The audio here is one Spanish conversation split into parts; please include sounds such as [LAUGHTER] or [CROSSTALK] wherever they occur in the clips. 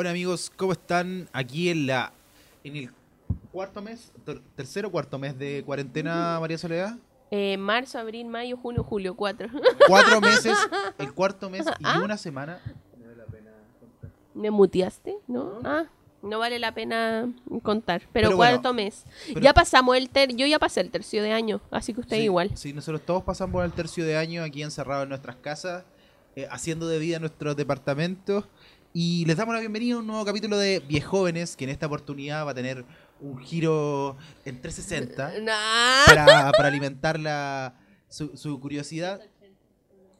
Hola amigos, ¿cómo están? Aquí en la en el cuarto mes, ter- tercero o cuarto mes de cuarentena, María Soledad. Eh, marzo, abril, mayo, junio, julio, cuatro. Cuatro meses, [LAUGHS] el cuarto mes y Ah. una semana. ¿Me muteaste? ¿No? Ah, no vale la pena contar. Pero, Pero bueno, cuarto mes. pero- Ya pasamos el ter... Yo ya pasé el tercio de año, así que usted Sí, igual. Sí, nosotros todos pasamos el tercio de año aquí encerrados en nuestras casas, eh, haciendo de vida nuestros departamentos. Y les damos la bienvenida a un nuevo capítulo de Viejóvenes, que en esta oportunidad va a tener un giro en 360 [LAUGHS] Nah. para, para alimentar la, su, su curiosidad.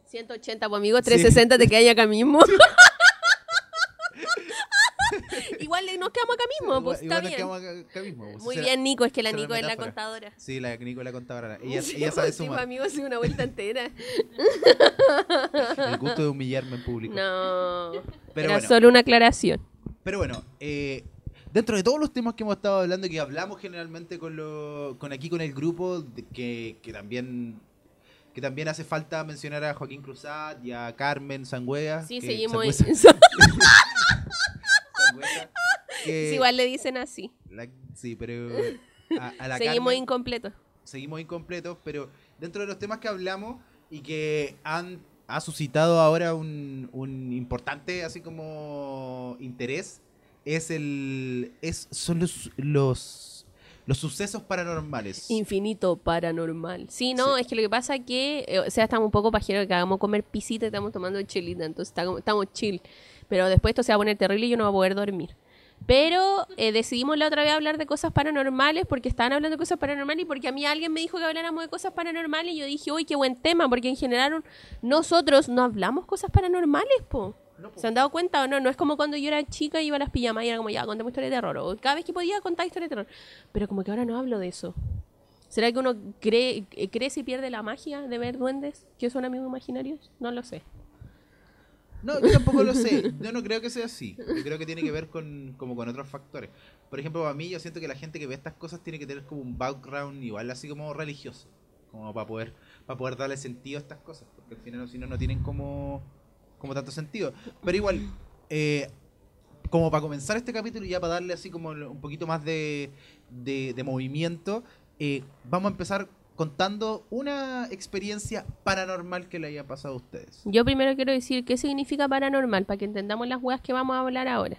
180, pues amigo, 360 te quedas acá mismo. [LAUGHS] igual le- nos quedamos acá mismo, pues Igual- igual está nos bien. acá- acá mismo, pues. Muy Será- bien, Nico, es que la Nico es la contadora. Sí, la Nico es la contadora. Ella, [LAUGHS] Sí, ella sabe sí, sumar. amigo, sí, una vuelta entera. El gusto de humillarme en público. No, Pero era bueno, solo una aclaración. pero bueno eh, dentro de todos los temas que hemos estado hablando y que hablamos generalmente con, lo, con aquí con el grupo, que, que también que también hace falta mencionar a Joaquín Cruzat y a Carmen Sangüega. Sí, seguimos. Sangüesa- [LAUGHS] Sangüesa, que igual le dicen así. la- sí, pero a, a la [LAUGHS] Seguimos incompletos. seguimos incompletos, pero dentro de los temas que hablamos y que han ha suscitado ahora un, un importante así como interés es el es son los los, los sucesos paranormales. Infinito paranormal. Sí, no, Sí. es que lo que pasa es que, eh, o sea, estamos un poco pajeros que hagamos comer pisita y estamos tomando chelita, entonces está como- estamos chill. Pero después esto se va a poner terrible y yo no voy a poder dormir. Pero eh, decidimos la otra vez hablar de cosas paranormales porque estaban hablando de cosas paranormales y porque a mí alguien me dijo que habláramos de cosas paranormales y yo dije, uy, qué buen tema, porque en general nosotros no hablamos cosas paranormales, po. No. ¿Se han dado cuenta o no? No es como cuando yo era chica y iba a las pijamas y era como, ya, contemos historia de terror. O cada vez que podía contar historia de terror. Pero como que ahora no hablo de eso. ¿Será que uno cree, eh, crece y pierde la magia de ver duendes que son amigos imaginarios? No lo sé. No, yo tampoco lo sé. [LAUGHS] Yo no creo que sea así. Yo creo que tiene que ver con como con otros factores. Por ejemplo, para mí yo siento que la gente que ve estas cosas tiene que tener como un background igual así como religioso, como para poder para poder darle sentido a estas cosas, porque al final si no no tienen como como tanto sentido. Pero igual eh, como para comenzar este capítulo y ya para darle así como un poquito más de, de, de movimiento, eh, vamos a empezar contando una experiencia paranormal que le haya pasado a ustedes. Yo primero quiero decir qué significa paranormal para que entendamos las weas que vamos a hablar ahora.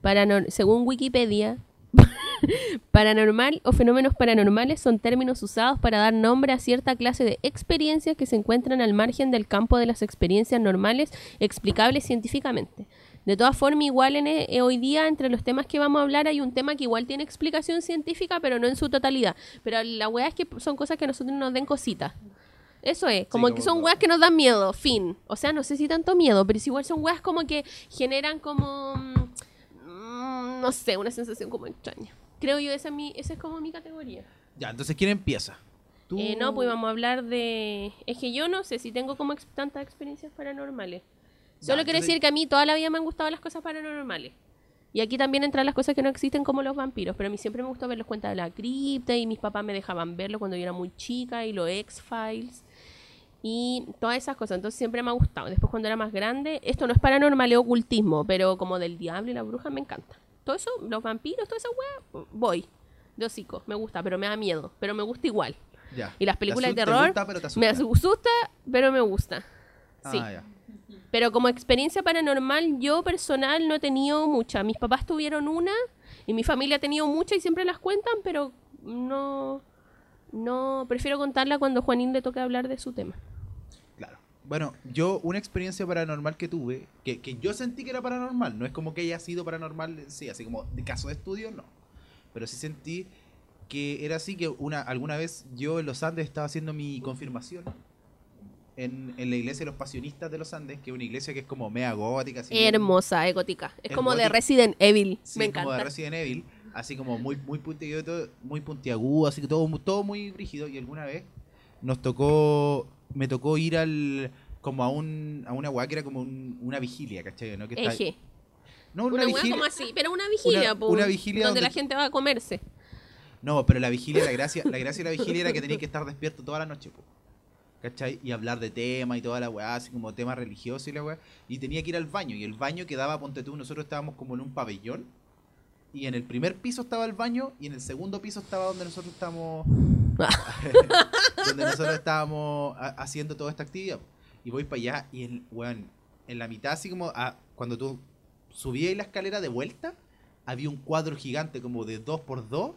Paranor según Wikipedia, [LAUGHS] paranormal o fenómenos paranormales son términos usados para dar nombre a cierta clase de experiencias que se encuentran al margen del campo de las experiencias normales explicables científicamente. De todas formas, igual en, eh, hoy día entre los temas que vamos a hablar hay un tema que igual tiene explicación científica, pero no en su totalidad. Pero la wea es que son cosas que a nosotros nos den cositas. Eso es, como como que son weas que nos dan miedo, fin. O sea, no sé si tanto miedo, pero es igual son weas como que generan como, mm, no sé, una sensación como extraña. Creo yo, esa es, mi, esa es como mi categoría. Ya, entonces ¿quién empieza? Eh, no, pues vamos a hablar de... Es que yo no sé si tengo como ex- tantas experiencias paranormales. Ya, Solo quiero entonces- decir que a mí toda la vida me han gustado las cosas paranormales. Y aquí también entran las cosas que no existen como los vampiros. Pero a mí siempre me gustó ver los cuentas de la cripta y mis papás me dejaban verlo cuando yo era muy chica y los X-Files y todas esas cosas. Entonces siempre me ha gustado. Después cuando era más grande, esto no es paranormal, es ocultismo, pero como del diablo y la bruja me encanta. Todo eso, los vampiros, toda esa weá, voy. De hocico, me gusta, pero me da miedo. Pero me gusta igual. Ya. Y las películas de te terror gusta, pero te me asusta. asusta, pero me gusta. Sí. Ah, ya. Pero como experiencia paranormal, yo personal no he tenido mucha. Mis papás tuvieron una y mi familia ha tenido mucha y siempre las cuentan, pero no, no, prefiero contarla cuando Juanín le toque hablar de su tema. Claro. Bueno, yo una experiencia paranormal que tuve, que, que yo sentí que era paranormal, no es como que haya sido paranormal, sí, así como de caso de estudio, no. Pero sí sentí que era así que una alguna vez yo en los Andes estaba haciendo mi confirmación en, en la iglesia de los pasionistas de los Andes, que es una iglesia que es como mea gótica. Hermosa. Es Es como de gótica. Resident Evil. Sí, me es como de encanta. Resident Evil, así como muy muy puntiagudo, muy puntiagudo, así que todo todo muy rígido y alguna vez nos tocó me tocó ir al como a un a una weá que era como un- una vigilia, ¿cachai? ¿no? Que está- Eje. no, una, Una vigilia. como así, pero una vigilia, Una- po, una vigilia donde, donde- la gente va a comerse. No, pero la vigilia, la gracia, la gracia de la vigilia era que tenías que estar despierto toda la noche, po. ¿Cachai? Y hablar de temas y toda la weá, así como temas religiosos y la weá. Y tenía que ir al baño. Y el baño quedaba, ponte tú, nosotros estábamos como en un pabellón. Y en el primer piso estaba el baño y en el segundo piso estaba donde nosotros estábamos [LAUGHS] [LAUGHS] donde nosotros estábamos ha- haciendo toda esta actividad. Y voy para allá y en, weón, en la mitad, así como a- cuando tú subías la escalera de vuelta, había un cuadro gigante como de dos por dos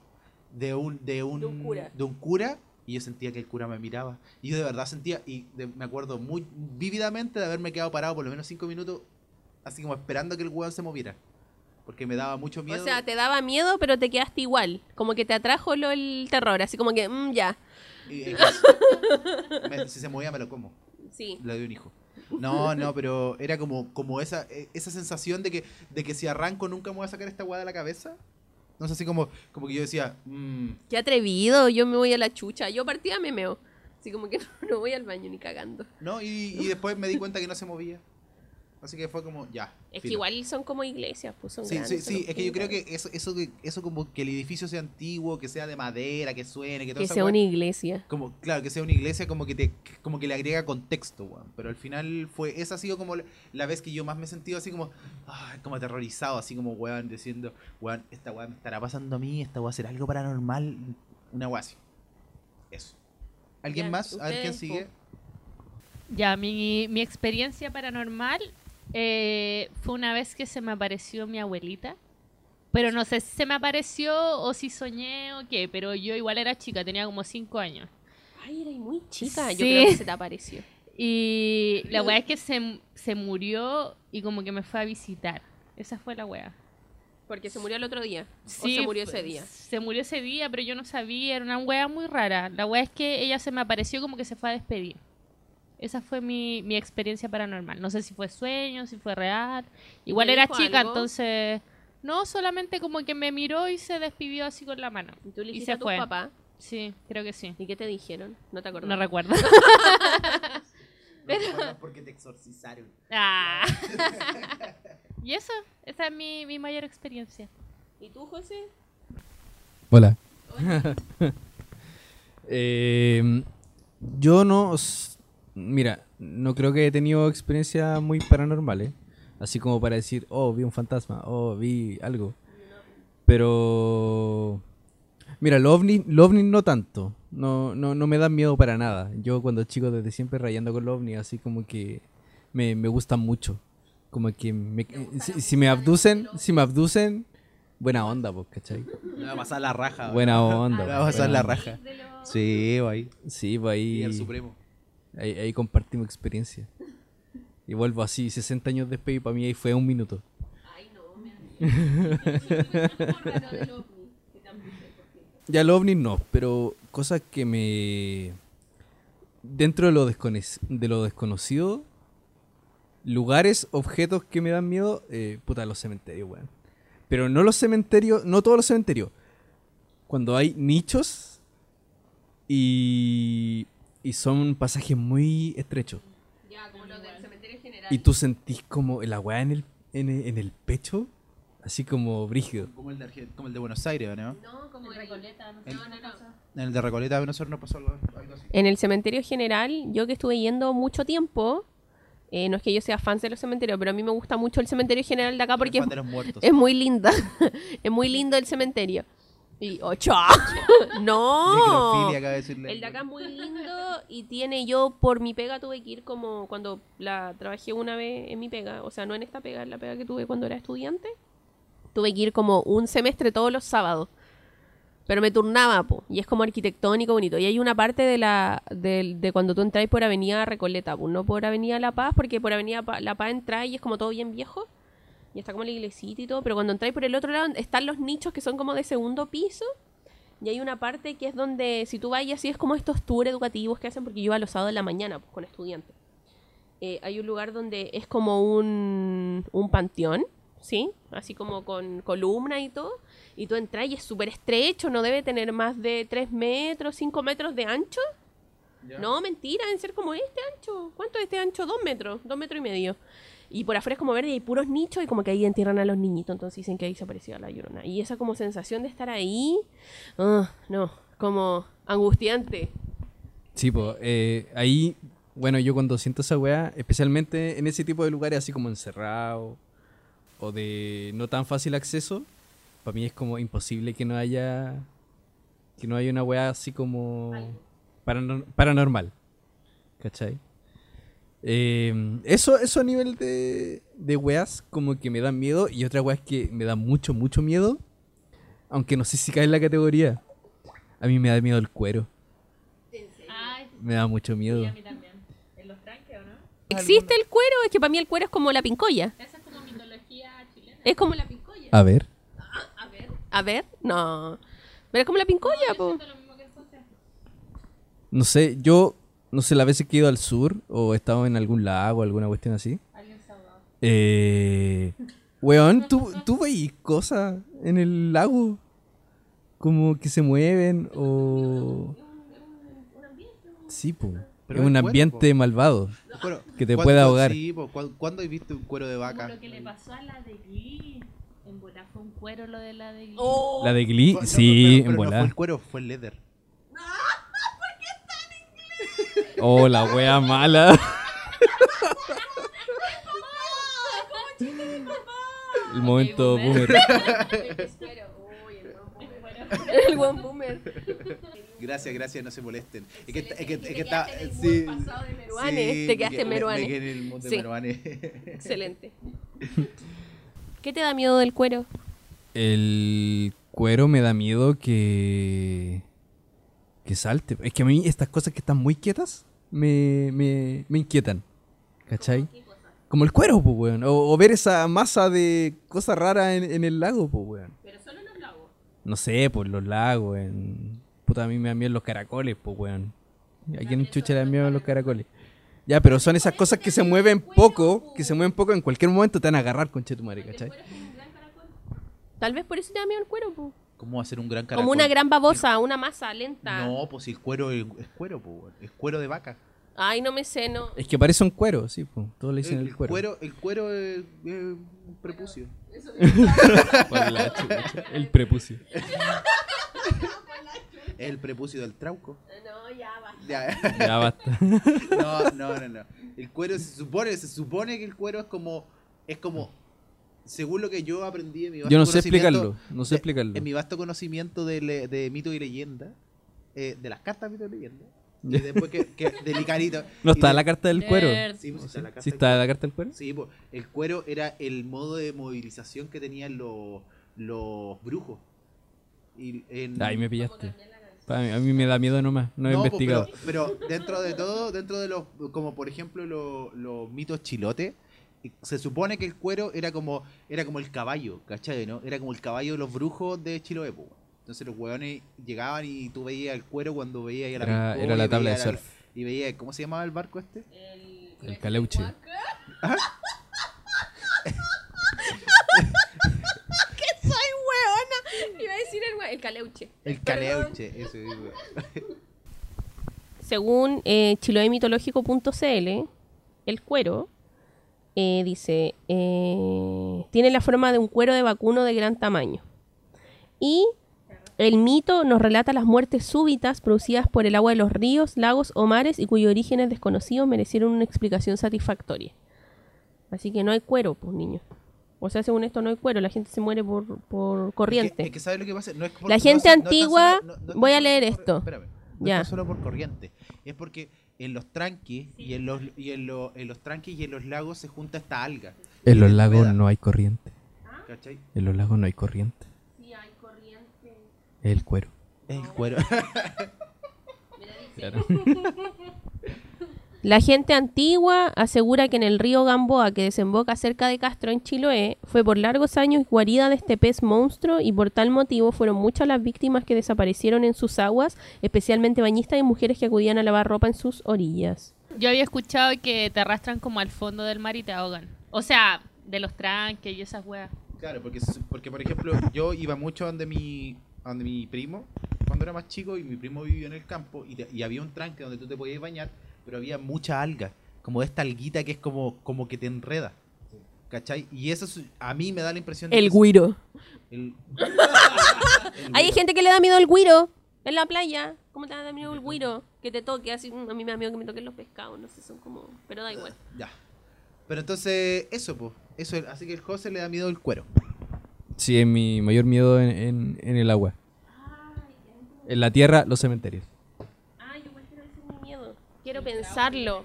de un, de un, De un cura. de un cura, y yo sentía que el cura me miraba. Y yo de verdad sentía, y de- me acuerdo muy vívidamente de haberme quedado parado por lo menos cinco minutos, así como esperando que el weón se moviera. Porque me daba mucho miedo. O sea, te daba miedo, pero te quedaste igual. Como que te atrajo lo, el terror, así como que, mm, ya. Y- y- [LAUGHS] me- si se movía me lo como. Sí. Le doy un hijo. No, no, pero era como, como esa, eh, esa sensación de que, de que si arranco nunca me voy a sacar esta guada de la cabeza. No sé, así como, como que yo decía, mm, Qué atrevido, yo me voy a la chucha. Yo partía me meo. Así como que [LAUGHS] no, no voy al baño ni cagando. no, y, y después me di cuenta que no se movía. Así que fue como, ya. Es que igual son como iglesias, pues son Sí, grandes, sí, son sí, es que yo creo que eso, eso, que- eso como que el edificio sea antiguo, que sea de madera, que suene, que todo Que sea una iglesia. como claro que sea una iglesia como que te como que le agrega contexto weón. pero al final fue esa ha sido como la, vez que yo más me he sentido así como ay, como aterrorizado así como weón diciendo weón esta weón me estará pasando a mí esta weón será algo paranormal una weón así eso alguien Ya, más a ver quién sigue Ya, mi, mi experiencia paranormal eh, fue una vez que se me apareció mi abuelita. Pero no sé si se me apareció o si soñé o qué, pero yo igual era chica, tenía como 5 años. Ay, eres muy chica. Yo Sí. creo que se te apareció. Y la weá es que se, se murió y como que me fue a visitar. Esa fue la weá. Porque se murió el otro día. o Sí, se murió ese día. Se murió ese día, pero yo no sabía, era una weá muy rara. La weá es que ella se me apareció como que se fue a despedir. Esa fue mi, mi experiencia paranormal. No sé si fue sueño, si fue real. Igual ¿Te era chica, algo? entonces... No, solamente como que me miró y se despidió así con la mano. Y tú le Y se a tu fue. papá. Sí, creo que sí. ¿Y qué te dijeron? No te acuerdas. No recuerdo. [LAUGHS] [LAUGHS] No, porque te exorcizaron Ah. [LAUGHS] y eso, esa es mi, mi mayor experiencia. ¿Y tú, José? Hola. Eh, yo no. Mira, no creo que he tenido experiencias muy paranormales. Así como para decir, oh, vi un fantasma, oh, vi algo. Pero. Mira, los ovnis, los ovnis no tanto. No, no, no me dan miedo para nada. Yo cuando chico desde siempre rayando con los ovnis, así como que me, me gustan mucho. Como que me- si, si me abducen, si me abducen, buena onda, pues, ¿cachai? me va a pasar la raja Buena onda. me va a pasar la raja sí ahí Sí, pues y ahí, el supremo ahí, ahí compartimos experiencia. Y vuelvo así, 60 años después y para mí ahí fue un minuto. Ay, no, me [LAUGHS] Ya el ovni no, pero cosas que me... Dentro de lo, de lo desconocido, lugares, objetos que me dan miedo, eh, puta, los cementerios, weón. Pero no los cementerios, no todos los cementerios. Cuando hay nichos y, y son pasajes muy estrechos. Ya, como los del cementerio general. Y tú sentís como la weá en el, en el, en el pecho, así como brígido. como el de, como el de Buenos Aires ¿no? No, como el Recoleta, no sé No, no, no. en el de Recoleta de nosotros nos pasó algo, algo así En el cementerio general, yo que estuve yendo mucho tiempo, eh, no es que yo sea fan de los cementerios, pero a mí me gusta mucho el cementerio general de acá porque es, de es muy linda. [LAUGHS] es muy lindo el cementerio. Y, ocho. [LAUGHS] no. Necrofilia, acaba de decirle. El de acá es muy lindo y tiene yo por mi pega tuve que ir como cuando la trabajé una vez en mi pega, o sea, no en esta pega, en la pega que tuve cuando era estudiante. Tuve que ir como un semestre todos los sábados. Pero me turnaba, po, y es como arquitectónico bonito. Y hay una parte de la de, de cuando tú entras por Avenida Recoleta, po, no por Avenida La Paz, porque por Avenida Pa- La Paz entras y es como todo bien viejo. Y está como la iglesita y todo, pero cuando entráis por el otro lado están los nichos que son como de segundo piso. Y hay una parte que es donde, si tú vas y así es como estos tours educativos que hacen, porque yo iba los sábados de la mañana pues, con estudiantes. Eh, hay un lugar donde es como un, un panteón, ¿sí? Así como con columna y todo. Y tú entras y es súper estrecho, no debe tener más de 3 metros, 5 metros de ancho. No, mentira, deben ser como este ancho. ¿Cuánto es este ancho? Dos metros, dos metros y medio. Y por afuera es como verde y hay puros nichos y como que ahí entierran a los niñitos. Entonces dicen que ahí se aparecía la llorona. Y esa como sensación de estar ahí, ah, no, como angustiante. Sí, pues, ahí, bueno, yo cuando siento esa weá, especialmente en ese tipo de lugares así como encerrado o de no tan fácil acceso, para mí es como imposible que no haya que no haya una weá así como paranor- paranormal. ¿Cachai? Eh, eso, eso a nivel de, de weas como que me dan miedo y otra wea es que me da mucho, mucho miedo, aunque no sé si cae en la categoría. A mí me da miedo el cuero, Ay, me da mucho sí, miedo. a mí también. ¿En los tranques o no? ¿Existe el cuero? Es que para mí el cuero es como la pincoya. Esa es como mitología chilena. Es como la pincoya. A ver. [GASPS] A ver. A ver, no. Pero es como la pincoya, po. siento lo mismo que el José. No sé, yo, no sé, las veces que he ido al sur o he estado en algún lago, alguna cuestión así. Alguien salvado. Eh, weón, ¿tú, tú veis cosas en el lago como que se mueven o... Sí, po. Pero es un cuero, ambiente po. malvado. Cuero. Que te ¿Cuándo- puede ahogar. Sí, po, ¿cuándo, has visto un cuero de Como vaca? lo que le pasó a la de Glee. En bola fue un cuero lo de la de Glee. La de Glee, no, sí, pero- pero en no fue el cuero, fue el leather. Oh, la wea mala. El momento boomer. El buen boomer. Gracias, gracias, no se molesten. Es que, es que, es que está. Sí, pasado de Meruane, sí, te quedaste me- en me- Meruane. Me en el mundo Sí. de Meruane. Excelente. [LAUGHS] ¿Qué te da miedo del cuero? El cuero me da miedo que... Que salte. Es que a mí estas cosas que están muy quietas me, me, me inquietan. ¿Cachai? Como el cuero, pues, weón. O, o ver esa masa de cosas raras en, en el lago, pues, weón. Pero solo en los lagos. No sé, por los lagos, en... Puta, a mí me dan miedo los caracoles, pues, weón. ¿A quién chucha le dan miedo los caracoles? Ya, pero son esas cosas que se mueven poco, que se mueven poco, en cualquier momento te van a agarrar con chetumare, ¿cachai? Tal vez por eso te da miedo el cuero, po. ¿Cómo hacer un gran caracol? Como una gran babosa, una masa lenta. No, pues si el cuero es, es cuero, pues, es cuero de vaca. Ay, no me sé, no. Es que parece un cuero, sí, pues. Todos le dicen el, el, cuero. cuero, el cuero es, es un prepucio. [LAUGHS] Chucha, El prepucio. Es el prepucio del trauco. No, ya va. Ya. Ya basta. [LAUGHS] No, no, no, no. El cuero se supone, se supone que el cuero es como, es como, según lo que yo aprendí en mi vasto Yo no sé conocimiento- explicarlo, no sé de- explicarlo. En mi vasto conocimiento de, le- de mito y leyenda, eh, de las cartas de mito y leyenda, y después que. [LAUGHS] No está de- la carta del cuero. Sí, pues, está la carta ¿Sí del está cuero. la carta del cuero? Sí, pues, el cuero era el modo de movilización que tenían los, los brujos. Y en- Ahí me pillaste. A mí me da miedo nomás, no he No, pues, investigado. Pero, pero dentro de todo, dentro de los, como por ejemplo lo- los mitos chilotes, y se supone que el cuero era como, era como el caballo, ¿cachai? ¿no? Era como el caballo de los brujos de Chiloé, po. Entonces los hueones llegaban y tú veías el cuero cuando veías ahí a la Era- la tabla de surf. Y veías, ¿cómo se llamaba el barco este? El caleuche. [LAUGHS] Soy hueona. Iba a decir el, el caleuche. El caleuche, eso mismo. Según eh, chiloemitológico.cl, el cuero eh, dice, eh, tiene la forma de un cuero de vacuno de gran tamaño. Y el mito nos relata las muertes súbitas producidas por el agua de los ríos, lagos o mares y cuyos orígenes desconocidos merecieron una explicación satisfactoria. Así que no hay cuero, pues niños. O sea, según esto no hay cuero, la gente se muere por, por corriente. Es que, es que ¿sabes lo que pasa? No es por- La gente es- no es antigua- solo- no- no es voy a leer por- esto. espérame, no Ya. es solo por corriente. Es porque en los tranques y en los y en, los- en los tranques y en los lagos se junta esta alga. En los lagos no hay corriente. ¿cachai? En los lagos no hay corriente. Sí, hay corriente. Es el cuero. Es el cuero. Claro. [LAUGHS] La gente antigua asegura que en el río Gamboa, que desemboca cerca de Castro en Chiloé, fue por largos años guarida de este pez monstruo y por tal motivo fueron muchas las víctimas que desaparecieron en sus aguas, especialmente bañistas y mujeres que acudían a lavar ropa en sus orillas. Yo había escuchado que te arrastran como al fondo del mar y te ahogan. O sea, de los tranques y esas weas. Claro, porque, porque por ejemplo, yo iba mucho donde mi, donde mi primo, cuando era más chico, y mi primo vivía en el campo, y, te- y había un tranque donde tú te podías bañar, pero había mucha alga, como esta alguita que es como, como que te enreda. ¿Cachai? Y eso es- a mí me da la impresión de El guiro. el- [LAUGHS] el Hay gente que le da miedo al guiro en la playa. ¿Cómo te da miedo el guiro? que te toque, así, mm, a mí me da miedo que me toquen los pescados, no sé, son como, pero da igual. Ya. Pero entonces, eso, pues. Eso, así que el José le da miedo el cuero. Sí, es mi mayor miedo en, en- en el agua. En la tierra, los cementerios. Ay, igual quiero decir mi miedo. Quiero pensarlo.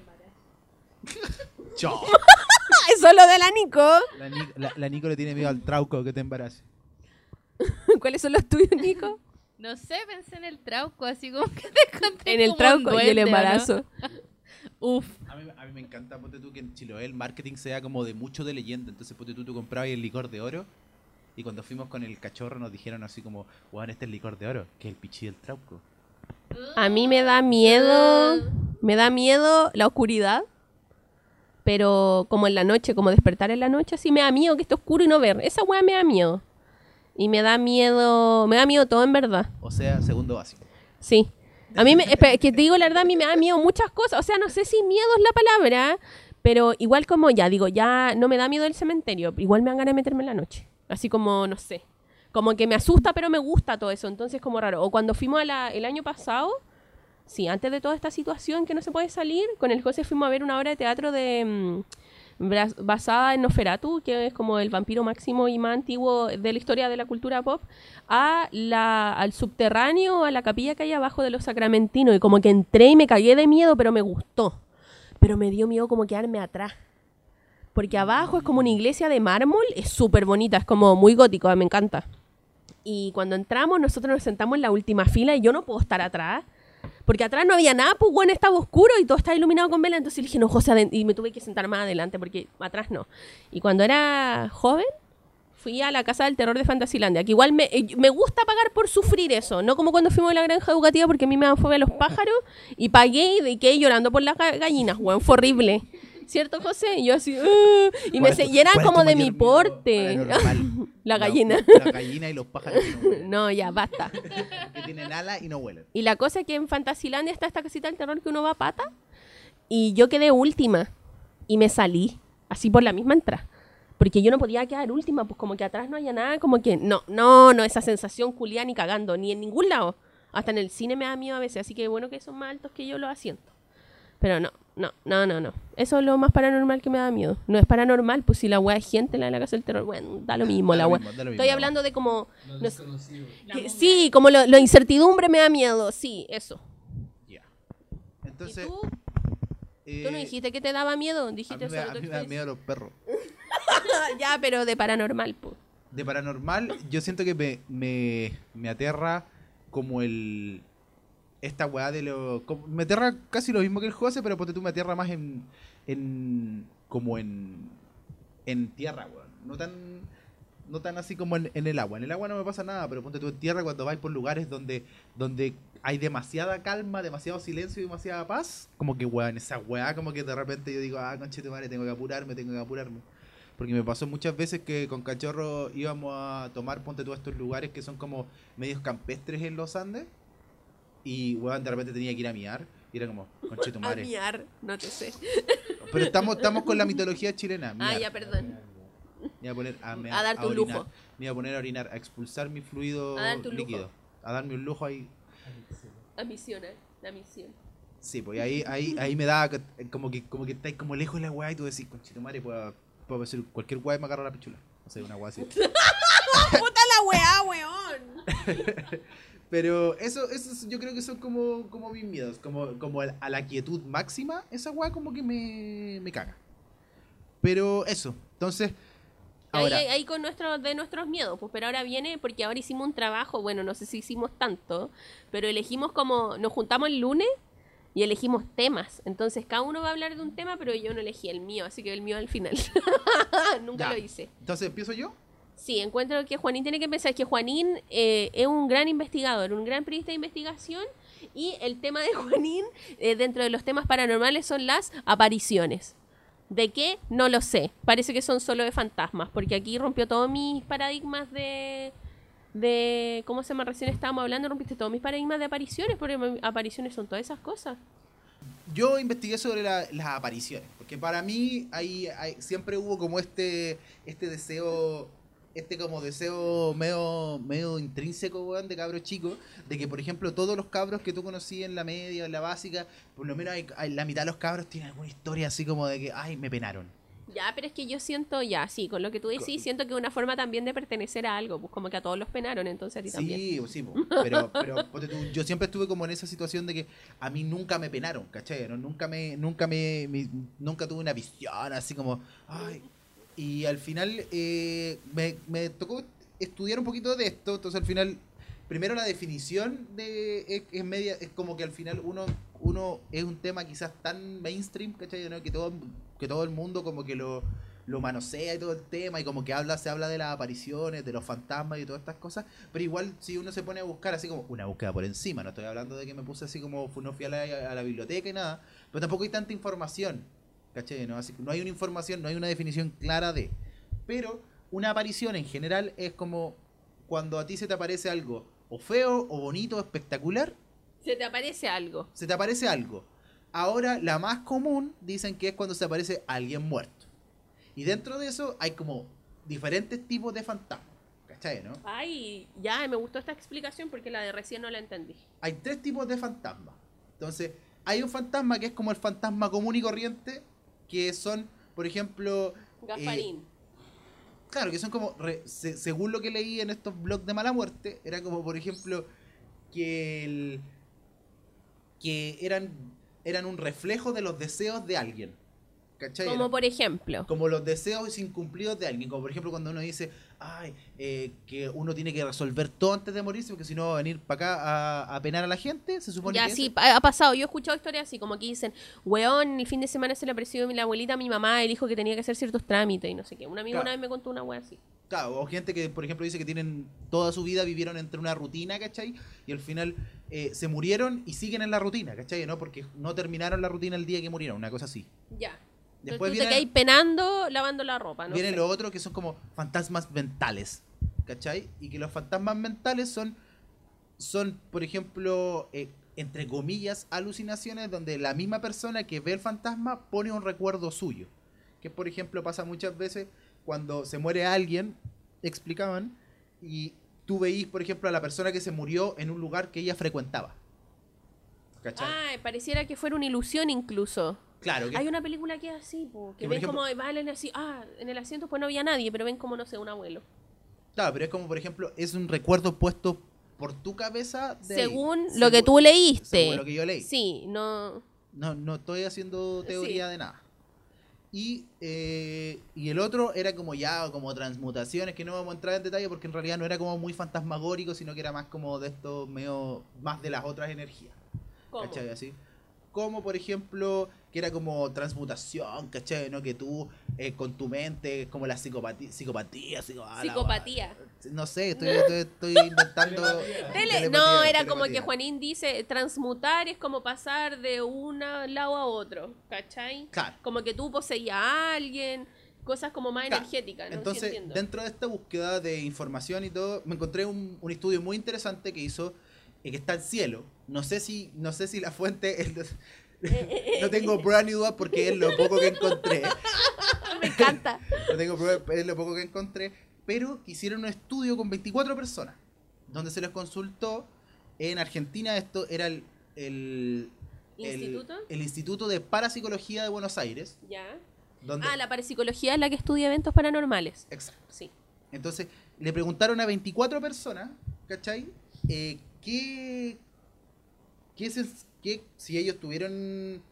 [LAUGHS] Chao. [LAUGHS] Eso lo de la Nico. La, Ni- la- la Nico le tiene miedo al trauco que te embarace. [LAUGHS] ¿Cuáles son los tuyos, Nico? No sé, pensé en el trauco, así como que te conté En el como un trauco y el duende, ¿o no? embarazo. Uf. A mí, a mí me encanta, ponte tú, que en Chiloé el marketing sea como de mucho de leyenda. Entonces, ponte tú, tú comprabas el licor de oro. Y cuando fuimos con el cachorro nos dijeron así como, weón, este es el licor de oro, que es el pichí del trauco. A mí me da miedo, me da miedo la oscuridad, pero como en la noche, como despertar en la noche, así me da miedo que esté oscuro y no ver. Esa weá me da miedo. Y me da miedo, me da miedo todo en verdad. O sea, segundo básico. Sí. A mí, me, que te digo la verdad, a mí me da miedo muchas cosas. O sea, no sé si miedo es la palabra, pero igual como ya, digo, ya no me da miedo el cementerio. Igual me dan ganas de meterme en la noche. Así como, no sé. Como que me asusta, pero me gusta todo eso. Entonces, como raro. O cuando fuimos a la- el año pasado, sí, antes de toda esta situación que no se puede salir, con el José fuimos a ver una obra de teatro de mm, basada en Noferatu, que es como el vampiro máximo y más antiguo de la historia de la cultura pop, a la, al subterráneo, a la capilla que hay abajo de los sacramentinos. Y como que entré y me cagué de miedo, pero me gustó. Pero me dio miedo como quedarme atrás. Porque abajo es como una iglesia de mármol, es súper bonita, es como muy gótico, me encanta. Y cuando entramos, nosotros nos sentamos en la última fila y yo no puedo estar atrás. Porque atrás no había nada, pues bueno, estaba oscuro y todo estaba iluminado con vela. Entonces dije, no, José, aden-". y me tuve que sentar más adelante porque atrás no. Y cuando era joven, fui a la casa del terror de Fantasilandia, que igual me, eh, me gusta pagar por sufrir eso, no como cuando fuimos a la granja educativa porque a mí me dan fobia los pájaros y pagué y quedé llorando por las ga- gallinas, weón, fue horrible. ¿Cierto, José? Y yo así, "Ah", y, me ¿Cuál es se- y como de mi porte. [LAUGHS] La gallina. [LAUGHS] La, gallina y los pájaros no ya, basta. [LAUGHS] que tienen alas y no huelen. Y la cosa es que en Fantasilandia está esta casita del terror que uno va a pata. Y yo quedé última. Y me salí. Así por la misma entrada. Porque yo no podía quedar última. Pues como que atrás no haya nada. Como que no, no, no. Esa sensación culiada ni cagando. Ni en ningún lado. Hasta en el cine me da miedo a veces. Así que bueno que son más altos que yo los asientos. Pero no, no, no, no, no. Eso es lo más paranormal que me da miedo. No es paranormal. Pues si la weá es gente, la de la casa del terror. Bueno, da lo mismo Da la lo weá. lo Estoy mismo. hablando de como... no sé, La que- sí, como lo, lo incertidumbre me da miedo. Sí, eso. Ya. ¿Y Entonces, tú? eh, ¿Tú no dijiste que te daba miedo? a Dijiste mí, me, solo a mí me da miedo los perros. [LAUGHS] ya, pero de paranormal, pues. De paranormal, yo siento que me, me, me aterra como el. Esta weá de lo. me aterra casi lo mismo que el José, pero ponte tú me aterra más en. en como en. en tierra, weón. No tan. No tan así como en, en el agua. En el agua no me pasa nada, pero ponte tú en tierra cuando vais por lugares donde, donde hay demasiada calma, demasiado silencio y demasiada paz. Como que, weón, esa weá, como que de repente yo digo, ah, conche madre, tengo que apurarme, tengo que apurarme. Porque me pasó muchas veces que con cachorro íbamos a tomar, ponte tú, a estos lugares que son como medios campestres en los Andes. Y, weón, de repente tenía que ir a miar. Y era como, [LAUGHS] conche tu A miar, no te sé. Pero estamos, estamos con la mitología chilena. Ah, miar. ya, perdón. Me iba a poner a, mear, A darte un orinar. lujo. Me iba a poner a orinar, a expulsar mi fluido A un lujo. líquido. A darme un lujo ahí. A misión, eh, la misión. Sí, pues ahí, ahí, ahí me da como que, como que estáis como lejos de la weá y tú decís, conchito madre, puedo, puedo hacer cualquier weá y me agarro la pichula. No sé, una weá así. [LAUGHS] ¡Puta la weá, weón! [LAUGHS] Pero eso, eso es- yo creo que son como, como mis miedos, como, como a la quietud máxima, esa weá como que me, me caga. Pero eso, entonces, Ahí, ahora, ahí, ahí con nuestro, de nuestros miedos, pues, pero ahora viene porque ahora hicimos un trabajo, bueno, no sé si hicimos tanto, pero elegimos como, nos juntamos el lunes y elegimos temas. Entonces cada uno va a hablar de un tema, pero yo no elegí el mío, así que el mío al final. [LAUGHS] Nunca Ya. lo hice. entonces empiezo yo. Sí, encuentro que Juanín tiene que pensar que Juanín eh, es un gran investigador, un gran periodista de investigación y el tema de [LAUGHS] Juanín eh, dentro de los temas paranormales son las apariciones. ¿De qué? No lo sé. Parece que son solo de fantasmas, porque aquí rompió todos mis paradigmas de... de ¿Cómo se llama? Recién estábamos hablando, rompiste todos mis paradigmas de apariciones, porque apariciones son todas esas cosas. Yo investigué sobre la- las apariciones, porque para mí hay- siempre hubo como este, este deseo, este como deseo medio, medio intrínseco, weón, de cabros chicos, de que, por ejemplo, todos los cabros que tú conocí en la media, en la básica, por lo menos hay, hay- la mitad de los cabros tienen alguna historia así como de que, ay, me penaron. Ya, pero es que yo siento, ya, sí, con lo que tú decís, siento que una forma también de pertenecer a algo, pues como que a todos los penaron, entonces a ti también. Sí, sí, po. [LAUGHS] pero, pero yo siempre estuve como en esa situación de que a mí nunca me penaron, ¿cachai? ¿No? Nunca me, nunca me, me- nunca tuve una visión así como, ay. Y al final eh, me, tocó estudiar un poquito de esto, entonces al final, primero la definición de es, media, es como que al final uno, uno es un tema quizás tan mainstream, ¿cachai? Que todo, que todo el mundo como que lo, lo manosea y todo el tema y como que habla, se habla de las apariciones, de los fantasmas y todas estas cosas, pero igual si uno se pone a buscar así como una búsqueda por encima, no estoy hablando de que me puse así como no fui a la, a la biblioteca y nada, pero tampoco hay tanta información, ¿cachai? No, Así no hay una información, no hay una definición clara de, pero una aparición en general es como cuando a ti se te aparece algo o feo o bonito o espectacular, Se te aparece algo. se te aparece algo. Ahora, la más común dicen que es cuando se aparece alguien muerto. Y dentro de eso hay como diferentes tipos de fantasmas. ¿Cachai, no? Ay, ya, me gustó esta explicación porque la de recién no la entendí. Hay tres tipos de fantasmas. Entonces, hay un fantasma que es como el fantasma común y corriente, que son, por ejemplo, Gasparín. claro, que son como, re- se- según lo que leí en estos blogs de mala muerte, era como, por ejemplo, que el, que eran, eran un reflejo de los deseos de alguien. ¿Cachai? como por ejemplo. como los deseos incumplidos de alguien. Como por ejemplo cuando uno dice, ay, eh, que uno tiene que resolver todo antes de morirse, porque si no va a venir para acá a, a penar a la gente, se supone Ya, que sí, ese- ha pasado. Yo he escuchado historias así, como que dicen, weón, el fin de semana se le apareció mi- abuelita a mi mamá y dijo que tenía que hacer ciertos trámites y no sé qué. Un amigo Claro. una vez me contó una wea así. Claro, o gente que, por ejemplo, dice que tienen toda su vida vivieron entre una rutina, ¿cachai? Y al final eh, se murieron y siguen en la rutina, ¿cachai? ¿No? Porque no terminaron la rutina el día que murieron, una cosa así. Ya. Después Entonces tú viene, penando lavando la ropa, ¿no? viene lo otro que son como fantasmas mentales, ¿cachai? Y que los fantasmas mentales son, son por ejemplo, eh, entre comillas, alucinaciones donde la misma persona que ve el fantasma pone un recuerdo suyo. Que, por ejemplo, pasa muchas veces cuando se muere alguien, explicaban, y tú veís, por ejemplo, a la persona que se murió en un lugar que ella frecuentaba. ¿Cachai? Ah, pareciera que fuera una ilusión incluso. Claro, que Hay una película que es así, po, que Que, ven ejemplo- como valen así, ah, en el asiento pues no había nadie, pero ven como, no sé, un abuelo. Claro, pero es como, por ejemplo, es un recuerdo puesto por tu cabeza. de ahí. Según lo que tú leíste. según lo que yo leí. Sí, no... No, no estoy haciendo teoría Sí. de nada. Y, eh, y el otro era como ya, como transmutaciones, que no vamos a entrar en detalle porque en realidad no era como muy fantasmagórico, sino que era más como de esto, medio, más de las otras energías. ¿Cómo? ¿Cachai? Así. Como por ejemplo, que era como transmutación, ¿cachai? ¿No? Que tú eh, con tu mente, como la psicopatía, psicopatía, ah, Psicopatía. wea. No sé, estoy, estoy, estoy inventando. Tele- telepatía, no, era como que. Juanín dice, transmutar es como pasar de un lado a otro, ¿cachai? Claro. Como que tú poseías a alguien, cosas como más Claro. energéticas, ¿no? Entonces, dentro de esta búsqueda de información y todo, me encontré un, un estudio muy interesante que hizo, eh, que está en cielo. No sé si, no sé si la fuente no [LAUGHS] tengo prueba ni duda porque es lo poco que encontré. Me encanta. No tengo prueba, es lo poco que encontré. Pero hicieron un estudio con 24 personas, donde se les consultó. En Argentina esto era el, el, el- ¿Instituto? el Instituto de Parapsicología de Buenos Aires. Ya. Donde, Ah, la parapsicología es la que estudia eventos paranormales. Exacto. Sí. Entonces, le preguntaron a 24 personas, ¿cachai? Eh, ¿qué, qué, se- qué- si ellos tuvieron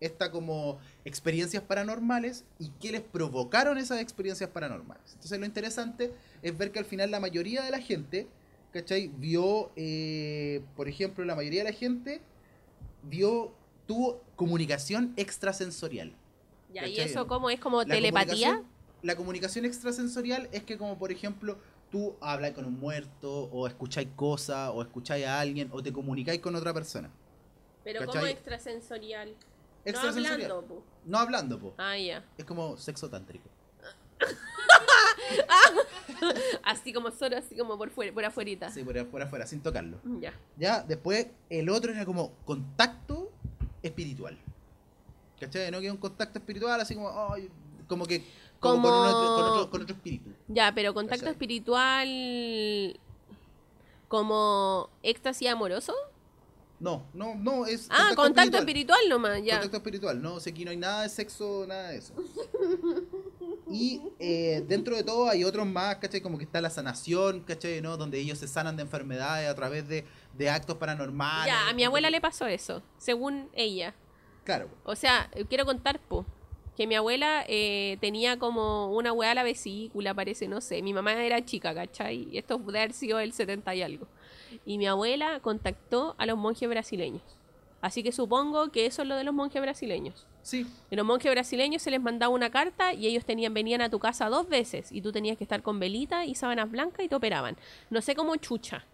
esta como experiencias paranormales y qué les provocaron esas experiencias paranormales. Entonces, lo interesante es ver que al final la mayoría de la gente, ¿cachai? Vio, eh, por ejemplo, la mayoría de la gente vio, tuvo comunicación extrasensorial. Ya, ¿y eso cómo es? ¿Como La telepatía? comunicación- La comunicación extrasensorial es que como por ejemplo tú hablas con un muerto o escucháis cosas o escucháis a alguien o te comunicáis con otra persona. Pero ¿cachai? como extrasensorial. No Extrasensorial. hablando, po. No hablando, po. Ah, ya. Es como sexo tántrico. [LAUGHS] Así como solo, así como por fuera, por afuerita. Sí, por, por afuera, sin tocarlo. Ya. Ya, después el otro era como contacto espiritual. ¿Cachai? No que un contacto espiritual así como, como que Como, Como- Con, otro, con, otro, con otro espíritu. Ya, pero contacto ¿Cachai? espiritual como éxtasis amoroso. No, no, no, es. Ah, contacto espiritual, nomás, ya. Contacto espiritual, no, sé que no hay nada de sexo, nada de eso. Y eh, dentro de todo hay otros más, ¿cachai? Como que está la sanación, ¿cachai? ¿no? Donde ellos se sanan de enfermedades a través de, de actos paranormales. Ya, a mi abuela le pasó eso, según ella. Claro. O sea, eh, quiero contar, po, que mi abuela eh, tenía como una weá a la vesícula, parece, no sé. Mi mamá era chica, ¿cachai? Y esto debe haber sido el 70 y algo. Y mi abuela contactó a los monjes brasileños. Así que supongo que eso es lo de los monjes brasileños. Sí, Y los monjes brasileños se les mandaba una carta y ellos tenían, venían a tu casa dos veces y tú tenías que estar con velita y sábanas blancas y te operaban. No sé cómo chucha.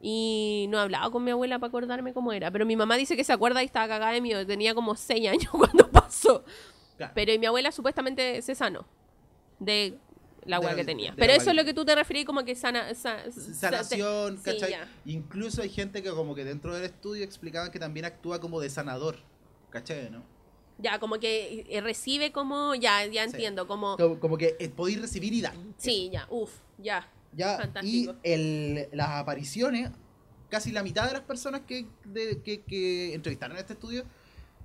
Y no he hablado con mi abuela para acordarme cómo era. Pero mi mamá dice que se acuerda y estaba cagada de miedo. Tenía como seis años [LAUGHS] cuando pasó. claro. Pero y mi abuela supuestamente se sanó de la weá que tenía. Pero eso es lo que tú te referís como que sana, sa- sa- sanación, ¿cachai? Incluso hay gente que como que dentro del estudio explicaban que también actúa como de sanador, ¿cachai? ¿no? Ya, como que eh, recibe como, ya, ya Sí. entiendo, como, Como, como que eh, podéis recibir y dar. sí, ya, uff, ya. Ya, y Fantástico. el, las apariciones, casi la mitad de las personas que, de- que, que entrevistaron en este estudio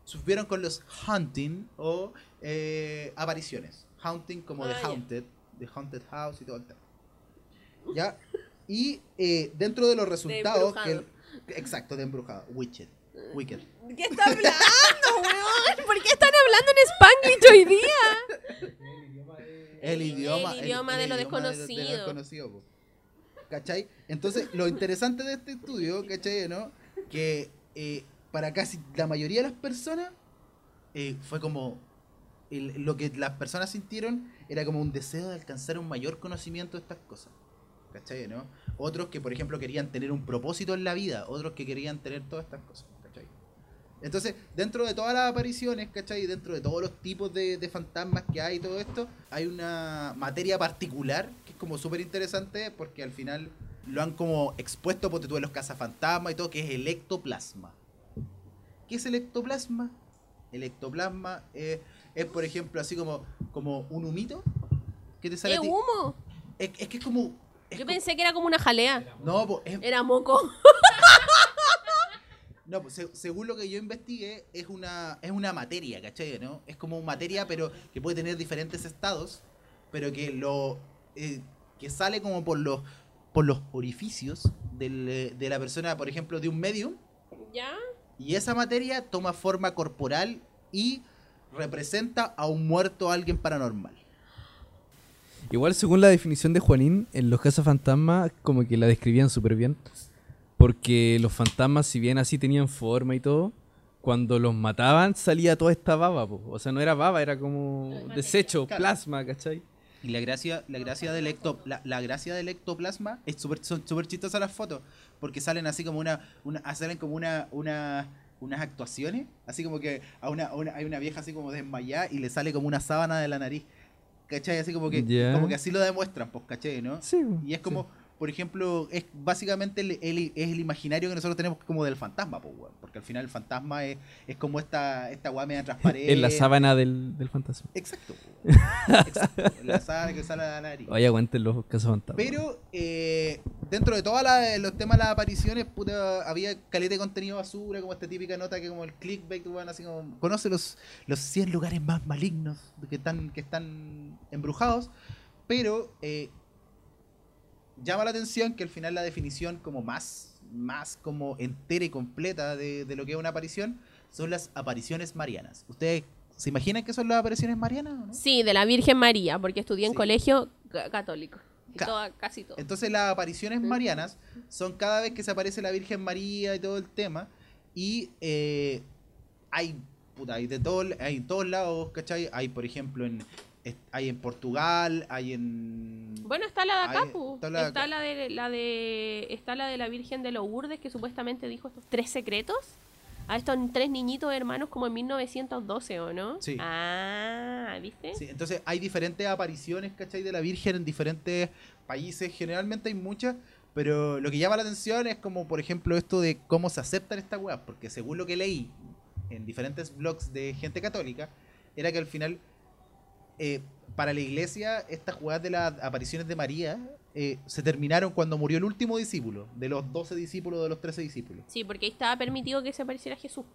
sufrieron con los haunting o eh, apariciones. Haunting como de Ah, haunted, de haunted house y todo el tema. ¿Ya? Y eh, dentro de los resultados... que el- exacto, de embrujado. Witched. Wicked. ¿De qué está hablando, [LAUGHS] weón? ¿Por qué están hablando en Spanglish hoy día? El idioma, El idioma de lo de desconocido. ¿Cachai? Entonces, lo interesante de este estudio, ¿cachai? ¿No? Que eh, para casi la mayoría de las personas eh, fue como el- lo que las personas sintieron era como un deseo de alcanzar un mayor conocimiento de estas cosas. ¿Cachai? ¿No? Otros que, por ejemplo, querían tener un propósito en la vida, otros que querían tener todas estas cosas. ¿Cachai? Entonces, dentro de todas las apariciones, ¿cachai? Dentro de todos los tipos de, fantasmas que hay y todo esto, hay una materia particular que es como súper interesante porque al final lo han como expuesto, porque tú los cazafantasmas y todo, que es el ectoplasma. ¿Qué es el ectoplasma? El ectoplasma eh, es, por ejemplo, así como, como un humito que te sale ¿Qué a ti. humo? Es, es que es como... es Yo como- pensé que era como una jalea. No, po, es- Era moco. [LAUGHS] No, pues, se- según lo que yo investigué, es una, es una materia, ¿cachai? ¿no? Es como materia, pero que puede tener diferentes estados, pero que lo eh, que sale como por los por los orificios del, eh, de la persona, por ejemplo, de un medium, ¿Ya? y esa materia toma forma corporal y representa a un muerto, a alguien paranormal. Igual según la definición de Juanín, en los cazafantasmas como que la describían súper bien. Porque los fantasmas, si bien así tenían forma y todo, cuando los mataban salía toda esta baba. po. O sea, no era baba, era como desecho, Claro. plasma, ¿cachai? Y la gracia, la gracia del ecto, la, la gracia del ectoplasma es súper son súper chistosas las fotos, porque salen así como una, una salen como una, una unas actuaciones, así como que a una, a una- hay una vieja así como desmayada y le sale como una sábana de la nariz. ¿Cachai? Así como que, Ya. como que así lo demuestran, pues, ¿cachai? ¿no? Sí. Y es como, por ejemplo, es básicamente el, el- es el imaginario que nosotros tenemos como del fantasma, pues, weón. Porque al final el fantasma es, es como esta, esta weá media transparente. En la sábana del, del fantasma. Exacto. weón. Exacto. En la sábana que sale de la nariz. Oye, aguanten los cazafantasmas. Pero eh, dentro de todos los temas de las apariciones, puta, había caleta de contenido basura, como esta típica nota que como el clickbait, weón, así como, conoce los, los 100 lugares más malignos que están, que están embrujados, pero eh, llama la atención que al final la definición como más, más como entera y completa de, de lo que es una aparición son las apariciones marianas. ¿Ustedes se imaginan que son las apariciones marianas o no? Sí, de la Virgen María, porque estudié en Sí. colegio ca- católico. Ca- toda- casi todo. Entonces las apariciones marianas son cada vez que se aparece la Virgen María y todo el tema. Y eh, hay, puta, hay de todo, hay en todos lados, ¿cachai? Hay, por ejemplo, en hay en Portugal, hay en... Bueno, está la de acá, está la de está la de la de está la de la Virgen de Lourdes que supuestamente dijo estos tres secretos a estos tres niñitos hermanos como en 1912 o no? Sí. Ah, ¿viste? Sí, entonces hay diferentes apariciones, ¿cachai? De la Virgen en diferentes países. Generalmente hay muchas. Pero lo que llama la atención es como, por ejemplo, esto de cómo se aceptan estas weas. Porque según lo que leí en diferentes blogs de gente católica, era que al final, eh, para la iglesia, estas jugadas de las apariciones de María eh, se terminaron cuando murió el último discípulo, de los 12 discípulos, de los 13 discípulos. Sí, porque ahí estaba permitido que se apareciera Jesús.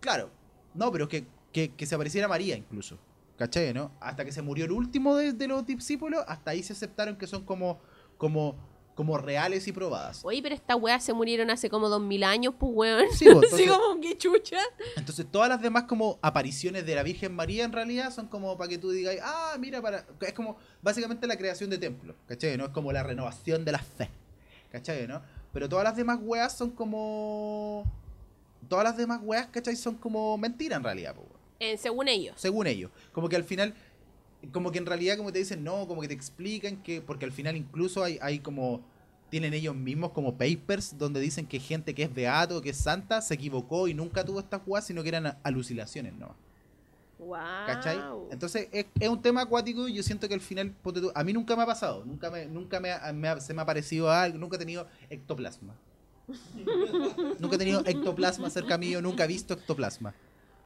Claro, no, pero que, que, que se apareciera María incluso. ¿Cachai, no? Hasta que se murió el último de, de los discípulos, hasta ahí se aceptaron que son como, como, como reales y probadas. Oye, pero estas weas se murieron hace como dos mil años, pues weón. Sí, pues, [LAUGHS] entonces- como que chucha. Entonces todas las demás como apariciones de la Virgen María en realidad son como para que tú digas, ah, mira, para... es como básicamente la creación de templos, ¿cachai? ¿no? Es como la renovación de la fe, ¿cachai? ¿no? Pero todas las demás weas son como... Todas las demás weas, ¿cachai? Son como mentira en realidad, weón. Eh, según ellos. según ellos. Como que al final, como que en realidad como te dicen, no, como que te explican que, porque al final incluso hay, hay como, tienen ellos mismos como papers donde dicen que gente que es beato, que es santa, se equivocó y nunca tuvo estas jugadas, sino que eran alucinaciones, ¿no? Wow. ¿Cachai? Entonces es, es un tema acuático y yo siento que al final, a mí nunca me ha pasado, nunca me, nunca me, ha- me ha- se me ha parecido algo, nunca he tenido ectoplasma. [LAUGHS] nunca he tenido ectoplasma cerca mío, nunca he visto ectoplasma.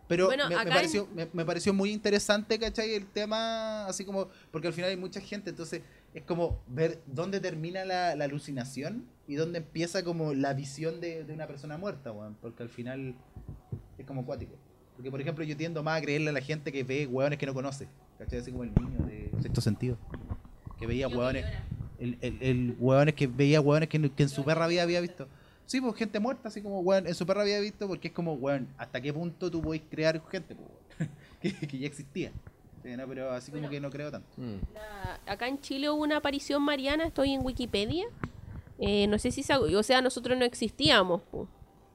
Pero Bueno, me, me acá en- pareció, me, me pareció muy interesante, ¿cachai? El tema, así como, porque al final hay mucha gente, entonces es como ver dónde termina la, la alucinación y dónde empieza como la visión de, de una persona muerta, weón, porque al final es como acuático. Porque, por ejemplo, yo tiendo más a creerle a la gente que ve hueones que no conoce, ¿cachai? Así como el niño de sexto sentido, que veía hueones, el, el, el hueones que veía hueones que, que en su perra vida había visto. Sí, pues gente muerta, así como, weón, en su perra había visto, porque es como, weón, ¿hasta qué punto tú podés crear gente, pues, [LAUGHS] que, que ya existía. Sí, no, pero así como que no creo tanto. Mm. La- acá en Chile hubo una aparición mariana, estoy en Wikipedia. Eh, no sé si, sa- o sea, nosotros no existíamos, po.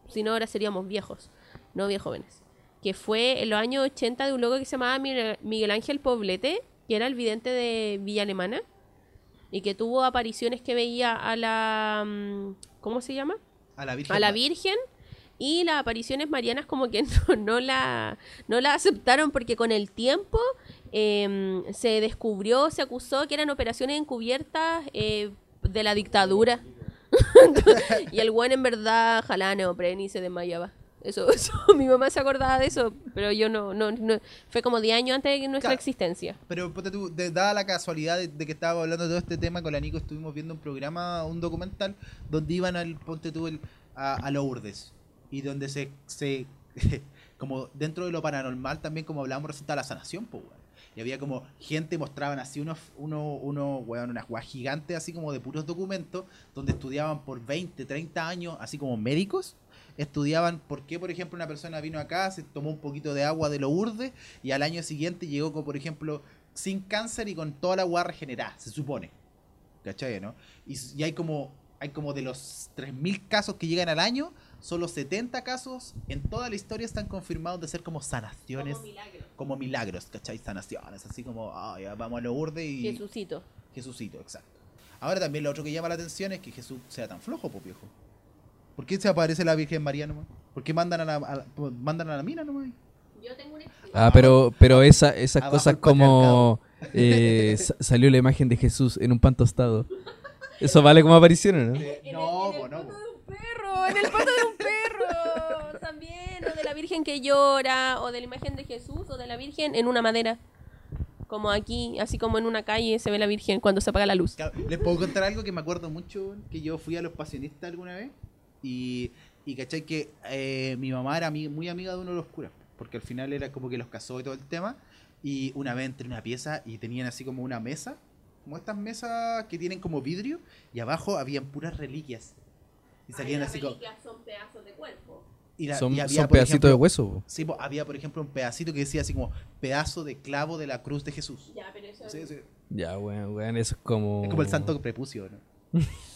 si no ahora seríamos viejos, no bien jóvenes. Que fue en los años 80 de un loco que se llamaba Miguel Miguel Ángel Poblete, que era el vidente de Villa Alemana, y que tuvo apariciones que veía a la... mm, ¿Cómo se llama? A la Virgen. a la Ma- Virgen y las apariciones marianas como que [LAUGHS] no, no la no la aceptaron porque con el tiempo em, se descubrió, se acusó que eran operaciones encubiertas eh, de la dictadura. [LAUGHS] y el buen en verdad jalaba neopren y se desmayaba. Eso, [LAUGHS] eso, mi mamá se acordaba de eso, pero yo no, no, no fue como 10 años antes de nuestra Claro. existencia. Pero ponte tú, de- dada la casualidad de, de que estábamos hablando de todo este tema, con la Nico estuvimos viendo un programa, un documental, donde iban al, ponte tú, el- a, a Lourdes. Y donde se, se [LAUGHS] como dentro de lo paranormal también, como hablábamos, resulta la sanación, pues. Y había como gente, mostraban así unos, uno, uno, weón, unas guas gigantes, así como de puros documentos, donde estudiaban por 20, 30 años, así como médicos, estudiaban por qué, por ejemplo, una persona vino acá, se tomó un poquito de agua de Lourdes y al año siguiente llegó, con, por ejemplo, sin cáncer y con toda la agua regenerada, se supone. ¿Cachai, no? Y, hay como hay como de los 3.000 casos que llegan al año, solo 70 casos en toda la historia están confirmados de ser como sanaciones, como, milagros, ¿cachai? Sanaciones, así como, ya vamos a Lourdes y Jesucito. Jesucito, exacto. Ahora también lo otro que llama la atención es que Jesús sea tan flojo, pues viejo. ¿Por qué se aparece la Virgen María nomás? ¿Por qué mandan a la, a la- mandan a la mina nomás? Yo tengo una Ah, pero, pero esa, esas Abajo cosas el como eh, [LAUGHS] sa- salió la imagen de Jesús en un pan tostado. Eso vale como aparición, ¿no? No, pues no. po. un perro, en el pato de un perro. También, o de la Virgen que llora, o de la imagen de Jesús, o de la Virgen en una madera. Como aquí, así como en una calle se ve la Virgen cuando se apaga la luz. Claro, Les puedo contar algo que me acuerdo mucho, que yo fui a los pasionistas alguna vez y, y cachai que eh, mi mamá era muy amiga de uno de los curas, porque al final era como que los casó y todo el tema, y una vez entré en una pieza y tenían así como una mesa, como estas mesas que tienen como vidrio, y abajo habían puras reliquias. Y salían así como... son pedazos de cuerpo. y la- Son, y había, son por pedacitos de hueso. po. Sí, po, había por ejemplo un pedacito que decía así como pedazo de clavo de la cruz de Jesús. Ya, pero eso. Sí, sí. Ya, weón, weón, eso es como... Es como el santo prepucio, ¿no? [LAUGHS]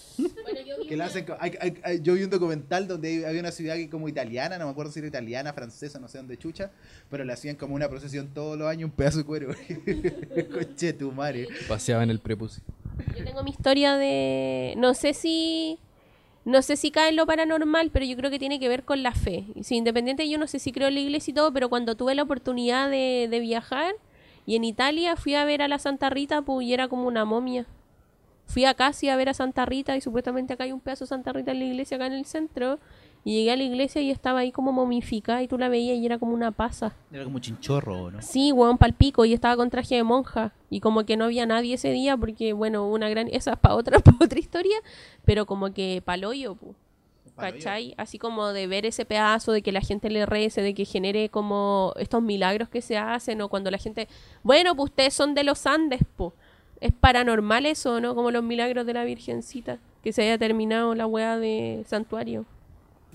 Bueno, yo vi Que una- hacen co- hay- hay- hay- yo vi un documental donde había una ciudad como italiana, no me acuerdo si era italiana, francesa, no sé dónde chucha, pero le hacían como una procesión todos los años un pedazo de cuero. [LAUGHS] Coche tu madre. Paseaba en el prepucio. Yo tengo mi historia de. No sé si. No sé si cae en lo paranormal, pero yo creo que tiene que ver con la fe. Y Si independiente, yo no sé si creo en la iglesia y todo, pero cuando tuve la oportunidad de, de viajar y en Italia fui a ver a la Santa Rita, pues y era como una momia. Fui a casi a ver a Santa Rita y supuestamente acá hay un pedazo de Santa Rita en la iglesia, acá en el centro. Y llegué a la iglesia y estaba ahí como momificada y tú la veías y era como una pasa. Era como chinchorro, ¿no? Sí, weón, palpico y estaba con traje de monja. Y como que no había nadie ese día porque, bueno, una gran... Esa es para otra, [LAUGHS] pa' otra historia, pero como que paloyo, pu. ¿Cachai? Así como de ver ese pedazo, de que la gente le rece, de que genere como estos milagros que se hacen, o cuando la gente, bueno, pues ustedes son de los Andes, po. Es paranormal eso, ¿no? Como los milagros de la Virgencita, que se haya terminado la weá de santuario.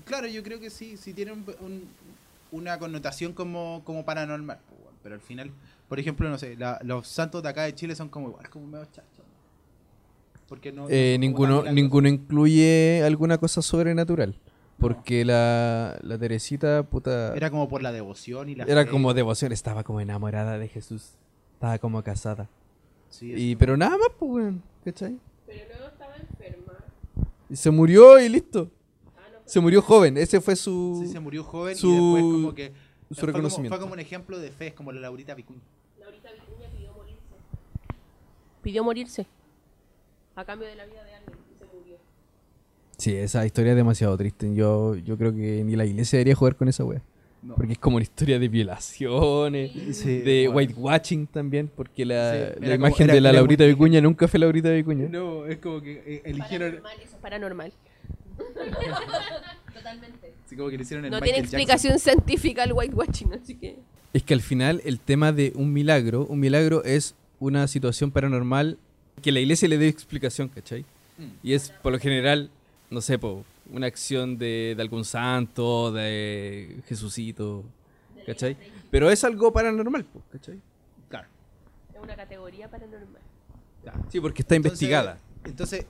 Claro, yo creo que sí, sí tiene un- un- una connotación como, como paranormal. pues. Pero al final, por ejemplo, no sé, la- los santos de acá de Chile son como igual, como medio chachos. Porque no, Eh, ninguno, ninguno incluye alguna cosa sobrenatural. Porque la, la Teresita, puta, Era como por la devoción y la era fe. como devoción, estaba como enamorada de Jesús. Estaba como casada. Sí, Y, pero nada más, pues, weón, ¿cachai? Pero luego estaba enferma. Y se murió y listo. Se murió joven, ese fue su... Sí, se murió joven su- y después como que... su fue como- reconocimiento. Fue como un ejemplo de fe, es como la Laurita Vicuña. Laurita Vicuña pidió morirse. Pidió morirse. A cambio de la vida de alguien. Y se murió. Sí, esa historia es demasiado triste. Yo, yo creo que ni la iglesia debería jugar con esa wea. No. Porque es como una historia de violaciones, Sí, de bueno. whitewashing también, porque la, Sí, la era como- imagen era- de la Laurita Vicuña nunca fue Laurita Vicuña. No, es como que eh, eligieron... Paranormal, eso es paranormal. [LAUGHS] Totalmente. Así como que le hicieron el No Michael tiene Jackson. explicación científica el whitewashing, así que... Es que al final el tema de un milagro, un milagro es una situación paranormal que la iglesia le dé explicación, ¿cachai? Mm. Y es por lo general, no sé, po, una acción de, de algún santo, de Jesucito, ¿cachai? Pero es algo paranormal, ¿cachai? Claro. Es una categoría paranormal. Sí, porque está Entonces- investigada. Entonces,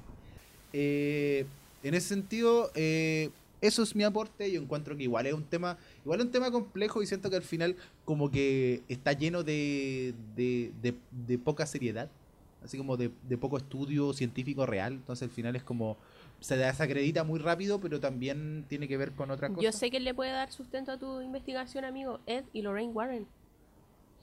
eh, en ese sentido, eh, eso es mi aporte. Yo encuentro que igual es un tema, igual es un tema complejo y siento que al final como que está lleno de, de, de- de poca seriedad, así como de, de poco estudio científico real. Entonces al final es como se desacredita muy rápido, pero también tiene que ver con otra cosa. Yo sé que le puede dar sustento a tu investigación, amigo. Ed y Lorraine Warren.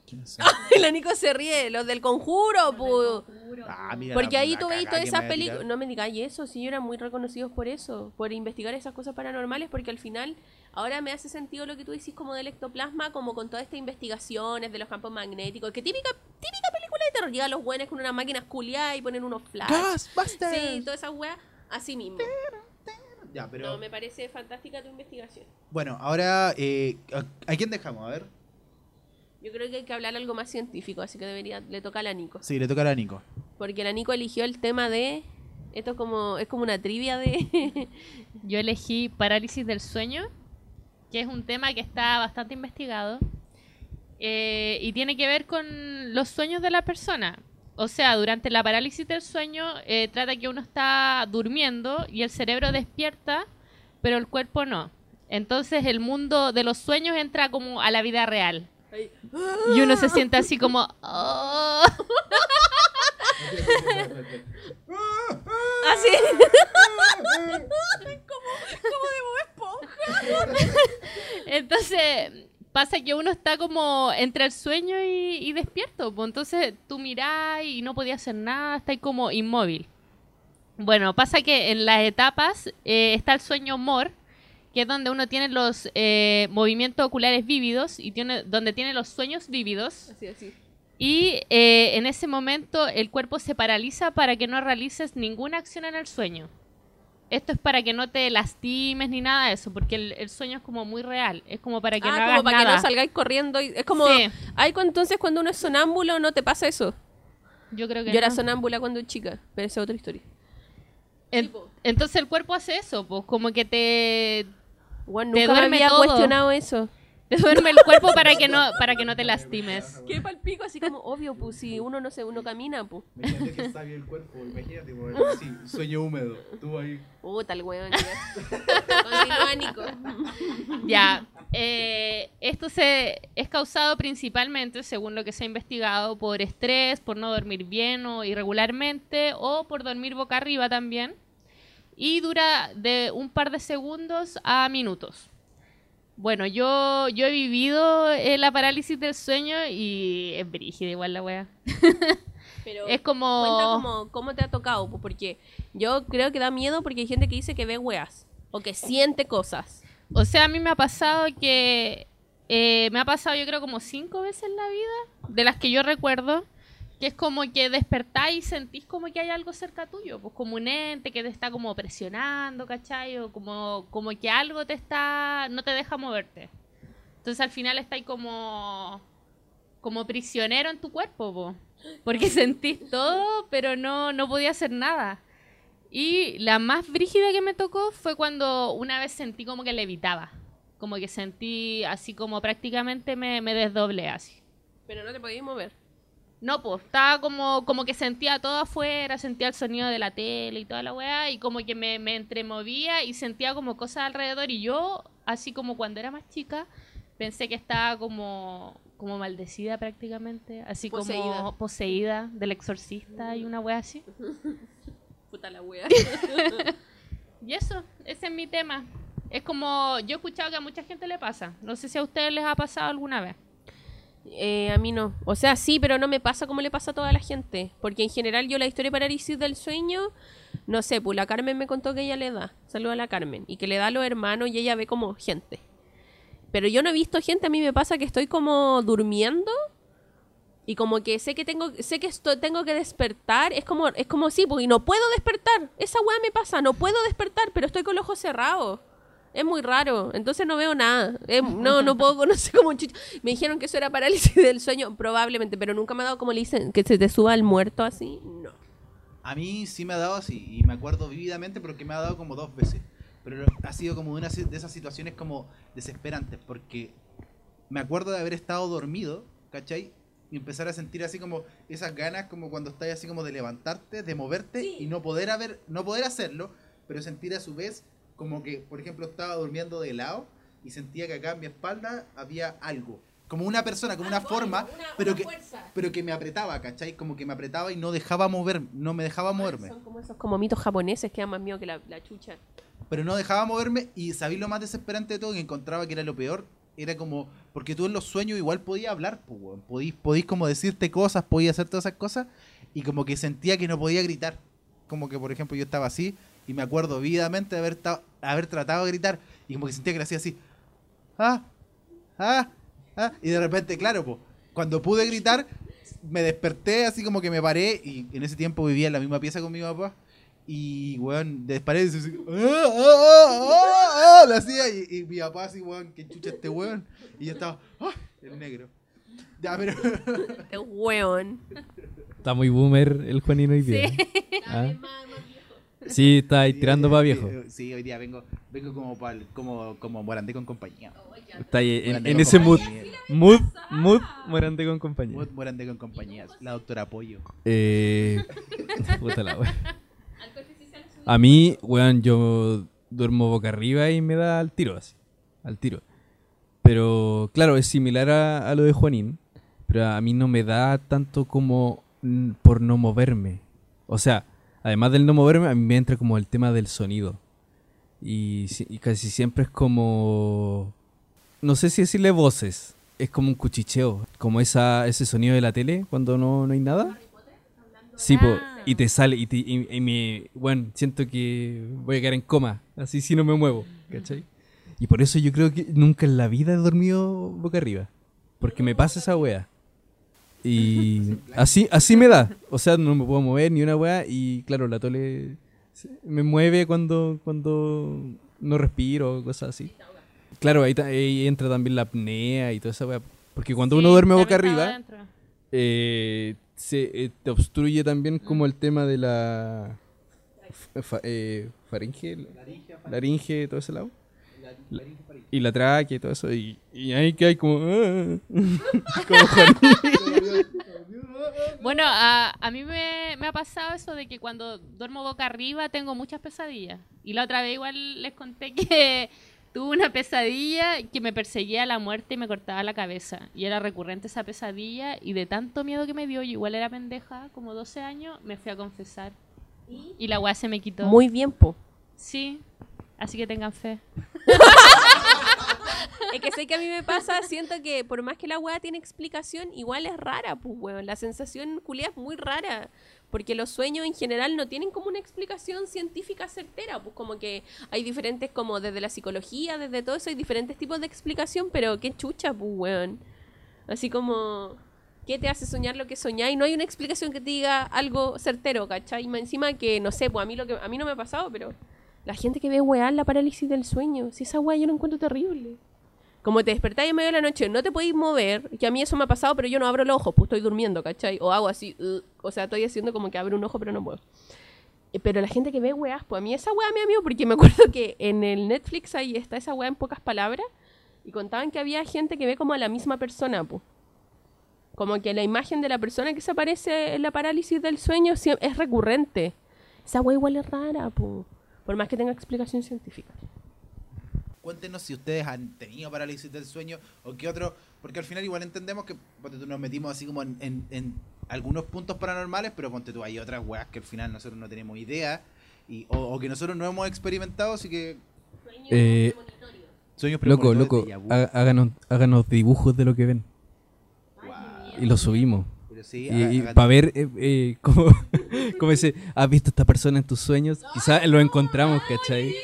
¿Quién es? [LAUGHS] La Nico se ríe, los del conjuro, pu. Ah, mira Porque la- ahí tú veis todas esas películas. No me digáis eso, si eran muy reconocidos por eso, por investigar esas cosas paranormales, porque al final, ahora me hace sentido lo que tú decís como del ectoplasma, como con todas estas investigaciones de los campos magnéticos, que típica, típica película de terror, llegan los buenos con unas máquinas culiadas y ponen unos flash. Sí, todas esas weas, así mismo. Ya, pero No, me parece fantástica tu investigación. bueno, ahora eh, ¿a, a quién dejamos? A ver. Yo creo que hay que hablar algo más científico, así que debería, le toca a la Nico. Sí, le toca a la Nico. Porque la Nico eligió el tema de. Esto es como, es como una trivia de. [LAUGHS] Yo elegí parálisis del sueño, que es un tema que está bastante investigado eh, y tiene que ver con los sueños de la persona. O sea, durante la parálisis del sueño eh, trata que uno está durmiendo y el cerebro despierta, pero el cuerpo no. Entonces el mundo de los sueños entra como a la vida real. Y uno se siente así como... [LAUGHS] "Oh". Así. [LAUGHS] Entonces pasa que uno está como entre el sueño y, y despierto. pues, entonces tú mirás y no podías hacer nada, estás como inmóvil. Bueno, pasa que en las etapas eh, está el sueño MOR, que es donde uno tiene los eh, movimientos oculares vívidos y tiene, donde tiene los sueños vívidos. Así, así. Y eh, en ese momento el cuerpo se paraliza para que no realices ninguna acción en el sueño. Esto es para que no te lastimes ni nada de eso, porque el, el sueño es como muy real. Es como para que ah, no como hagas para que no salgáis corriendo. y- es como. Sí. Ay, entonces cuando uno es sonámbulo, ¿no te pasa eso? Yo creo que Yo era sonámbula cuando chica, pero esa es otra historia. En- entonces el cuerpo hace eso, pues como que te, Bueno, Te nunca me duerme había todo. cuestionado eso. Te [LAUGHS] duerme el cuerpo para que no para que no te lastimes. Qué palpico, así como obvio, pues si uno no se, uno camina, pues. Imagínate que está bien el cuerpo, imagínate, sí, sueño húmedo, tú ahí. Uh, tal weón. ya. Continúa, Nico. Ya, eh, esto se es causado principalmente, según lo que se ha investigado, por estrés, por no dormir bien o irregularmente, o por dormir boca arriba también. Y dura de un par de segundos a minutos. Bueno, yo, yo he vivido eh, la parálisis del sueño y es brígida igual la wea. [LAUGHS] Pero Es como... cuenta cómo, cómo te ha tocado, porque yo creo que da miedo porque hay gente que dice que ve weas o que siente cosas. O sea, a mí me ha pasado que. eh, me ha pasado, yo creo, como cinco veces en la vida, de las que yo recuerdo, que es como que despertáis y sentís como que hay algo cerca tuyo, pues como un ente que te está como presionando, ¿cachai? O como, como que algo te está. no te deja moverte. Entonces al final estáis como. como prisionero en tu cuerpo, po. porque [LAUGHS] sentís todo, pero no, no podía hacer nada. Y la más brígida que me tocó fue cuando una vez sentí como que levitaba. Como que sentí así como prácticamente me, me desdoblé así. Pero no te podías mover. No, pues, estaba como, como que sentía todo afuera, sentía el sonido de la tele y toda la weá, y como que me, me entremovía y sentía como cosas alrededor. Y yo, así como cuando era más chica, pensé que estaba como, como maldecida prácticamente, así Poseída. como poseída del exorcista y una weá así. [LAUGHS] Puta la wea. [LAUGHS] Y eso, ese es mi tema. Es como, yo he escuchado que a mucha gente le pasa. No sé si a ustedes les ha pasado alguna vez. Eh, a mí no. O sea, sí, pero no me pasa como le pasa a toda la gente. Porque en general yo la historia de parálisis del sueño, no sé, pues la Carmen me contó que ella le da. Saluda a la Carmen. Y que le da a los hermanos y ella ve como gente. Pero yo no he visto gente, a mí me pasa que estoy como durmiendo y como que sé que tengo sé que esto tengo que despertar, es como es como sí, porque no puedo despertar. Esa weá me pasa, no puedo despertar, pero estoy con los ojos cerrados. Es muy raro, entonces no veo nada. Es- no, no puedo conocer como un chucho. Me dijeron que eso era parálisis del sueño, probablemente, pero nunca me ha dado como le dicen, que se te suba el muerto así. No. A mí sí me ha dado así, y me acuerdo vividamente porque me ha dado como dos veces. Pero ha sido como una de esas situaciones como desesperantes, porque me acuerdo de haber estado dormido, ¿cachai? Y empezar a sentir así como esas ganas como cuando estás así como de levantarte, de moverte y no poder haber, no poder hacerlo, pero sentir a su vez como que, por ejemplo, estaba durmiendo de lado y sentía que acá en mi espalda había algo. Como una persona, como una forma, pero que, pero que me apretaba, ¿cachai? Como que me apretaba y no dejaba mover, no me dejaba moverme. Son como esos como mitos japoneses que dan más miedo que la, la chucha. pero no dejaba moverme y sabía lo más desesperante de todo que encontraba que era lo peor era como porque tú en los sueños igual podías hablar pues, podís, podís como decirte cosas podías hacer todas esas cosas y como que sentía que no podía gritar como que por ejemplo yo estaba así y me acuerdo vividamente de haber, ta- haber tratado de gritar y como que sentía que lo hacía así ah ah ah y de repente claro pues cuando pude gritar me desperté así como que me paré y en ese tiempo vivía en la misma pieza con mi papá y, weón, disparé y así, ¡ah, ah, ah, ah! Lo hacía y, y mi papá así, weón, que chucha este weón. Y yo estaba, ¡ah! El negro. Ya, pero. [LAUGHS] Este weón. Está muy boomer el Juanino hoy día. ¿Ah? Sí, está ahí tirando para viejo. Sí, hoy día vengo, vengo como pa'l- como, como morandé con compañía. Está ahí en, Morandé ese mood. compañía. Mood, mood, morante con compañía. Mo- Morandé con compañía. La doctora Pollo. Eh, [LAUGHS] [LAUGHS] puta la wea. A mí, weón, yo duermo boca arriba y me da al tiro, así. Al tiro. Pero, claro, es similar a, a lo de Juanín. Pero a mí no me da tanto como por no moverme. O sea, además del no moverme, a mí me entra como el tema del sonido. Y, y casi siempre es como... No sé si decirle voces. Es como un cuchicheo. Como esa, ese sonido de la tele cuando no, no hay nada. Sí, po, Ah. y te sale, y, te- y- y me, bueno, siento que voy a quedar en coma, así si no me muevo, ¿cachai? Y por eso yo creo que nunca en la vida he dormido boca arriba, porque me pasa esa wea. Y así, así me da, o sea, no me puedo mover ni una wea, y claro, la tole me mueve cuando, cuando no respiro, cosas así. Claro, ahí, entra también la apnea y toda esa wea, porque cuando uno duerme boca arriba eh, se eh, te obstruye también como el tema de la fa- eh, faringe, laringe, todo ese lado. La- y la tráquea y todo eso. Y, y ahí que hay como. ah, [LAUGHS] como Bueno, a, a mí me, me ha pasado eso de que cuando duermo boca arriba tengo muchas pesadillas. Y la otra vez igual les conté que [LAUGHS] tuve una pesadilla que me perseguía a la muerte y me cortaba la cabeza. Y era recurrente esa pesadilla y de tanto miedo que me dio, yo igual era pendeja, como 12 años, me fui a confesar. Y la weá se me quitó. Muy bien, po. Sí, así que tengan fe. [LAUGHS] Es que sé que a mí me pasa, siento que por más que la weá tiene explicación, igual es rara, pues weón. La sensación culia es muy rara. Porque los sueños en general no tienen como una explicación científica certera. Pues como que hay diferentes, como desde la psicología, desde todo eso, hay diferentes tipos de explicación, pero qué chucha, pues weón. Así como, ¿qué te hace soñar lo que soñáis? No hay una explicación que te diga algo certero, ¿cachai? Y más encima que, no sé, pues a mí, lo que, a mí no me ha pasado, pero la gente que ve weá la parálisis del sueño, si esa weá yo lo encuentro terrible. Como te despertáis en medio de la noche, no te podéis mover, que a mí eso me ha pasado, pero yo no abro los ojos, pues estoy durmiendo, ¿cachai? O hago así, uh, o sea, estoy haciendo como que abro un ojo, pero no puedo. Eh, Pero la gente que ve weás, pues a mí esa weá me da miedo, porque me [LAUGHS] acuerdo que en el Netflix ahí está esa weá en pocas palabras, y contaban que había gente que ve como a la misma persona, pues. Como que la imagen de la persona que se aparece en la parálisis del sueño es recurrente. Esa weá igual es rara, pues. Por más que tenga explicación científica. Cuéntenos si ustedes han tenido parálisis del sueño o qué otro, porque al final igual entendemos que ponte tú, nos metimos así como en, en- en algunos puntos paranormales, pero ponte tú, hay otras weas que al final nosotros no tenemos idea y, o, o que nosotros no hemos experimentado, así que Eh, sueños Loco, loco, háganos, háganos dibujos de lo que ven. Y lo subimos. Sí, Y, para ver eh, eh, [LAUGHS] cómo, cómo ese, ¿has visto a esta persona en tus sueños? Quizás lo encontramos, ¿cachai?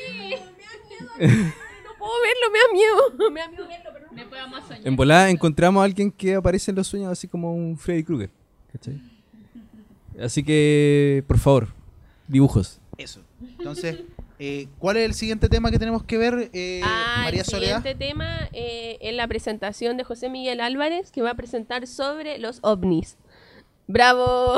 [LAUGHS] Puedo verlo, me da miedo. [LAUGHS] Me da miedo verlo, pero no. Vamos a soñar. En volada encontramos a alguien que aparece en los sueños así como un Freddy Krueger, ¿cachai? [LAUGHS] Así que, por favor, dibujos. Eso. Entonces, eh, ¿cuál es el siguiente tema que tenemos que ver, eh, Ah, María el Soledad? siguiente tema eh, es la presentación de José Miguel Álvarez, que va a presentar sobre los ovnis. ¡Bravo!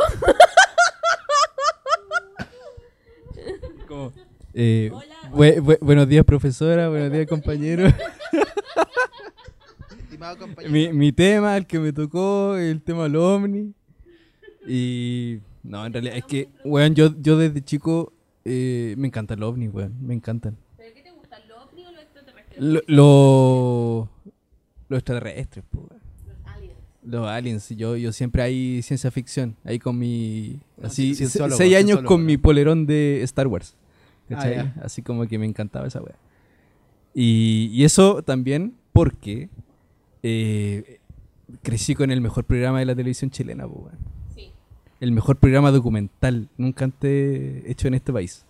Como, eh, bue- bue- buenos días, profesora. Buenos días, compañero. [LAUGHS] Estimado compañero. mi, mi tema, el que me tocó, el tema del ovni. Y. No, en realidad es que, weón, yo, yo desde chico eh, me encantan los ovnis, weón. Me encantan. ¿Pero qué te gusta, los ovnis o los extraterrestres? Lo- lo- los weón. Aliens. Los aliens, yo, yo siempre hay ciencia ficción, ahí con mi... Así, seis años con mi polerón de Star Wars. ¿Cachai? Ah. Así como que me encantaba esa wea. Y, y eso también porque eh, crecí con el mejor programa de la televisión chilena, weón. Sí. El mejor programa documental nunca antes hecho en este país.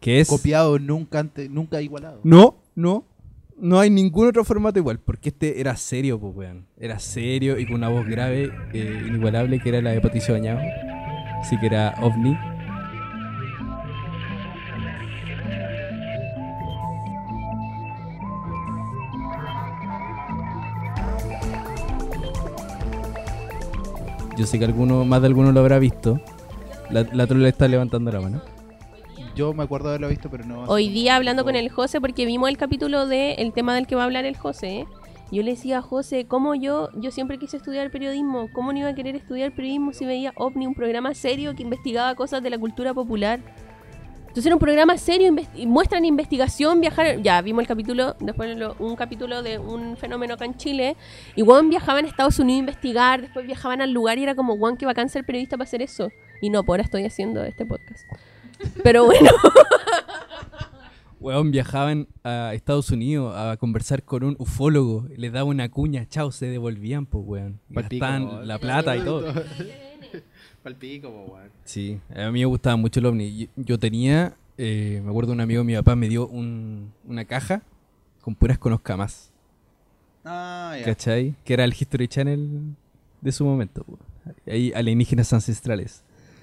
Que es... Copiado, nunca, antes, nunca igualado. No, no. No hay ningún otro formato igual, porque este era serio, pues, weón. Era serio y con una voz grave, eh, inigualable, que era la de Patricio Bañado. Así que era ovni. Yo sé que alguno, más de alguno lo habrá visto. La, la trola está levantando la mano. Yo me acuerdo de haberlo visto, pero no. Hoy día hablando con el José, porque vimos el capítulo de el tema del que va a hablar el José, ¿eh? yo le decía a José, ¿cómo yo, yo siempre quise estudiar periodismo? ¿Cómo no iba a querer estudiar periodismo si veía OVNI, un programa serio que investigaba cosas de la cultura popular? Entonces era un programa serio, inves- y muestran investigación, viajar, ya vimos el capítulo, después lo- un capítulo de un fenómeno acá en Chile, y Juan viajaban a Estados Unidos a investigar, después viajaban al lugar y era como, Juan, que bacán ser periodista para hacer eso. Y no, por ahora estoy haciendo este podcast. Pero bueno. [LAUGHS] Weón, viajaban a Estados Unidos a conversar con un ufólogo, les daba una cuña, chao, se devolvían, pues, weón. Gastaban la plata y [LAUGHS] todo. Palpico, po, weón. Sí, a mí me gustaba mucho el ovni. Yo- Yo tenía, eh, me acuerdo un amigo de mi papá me dio un- una caja con puras conozca más, Ah, ya. ¿cachai? Que era el History Channel de su momento. Ahí alienígenas ancestrales,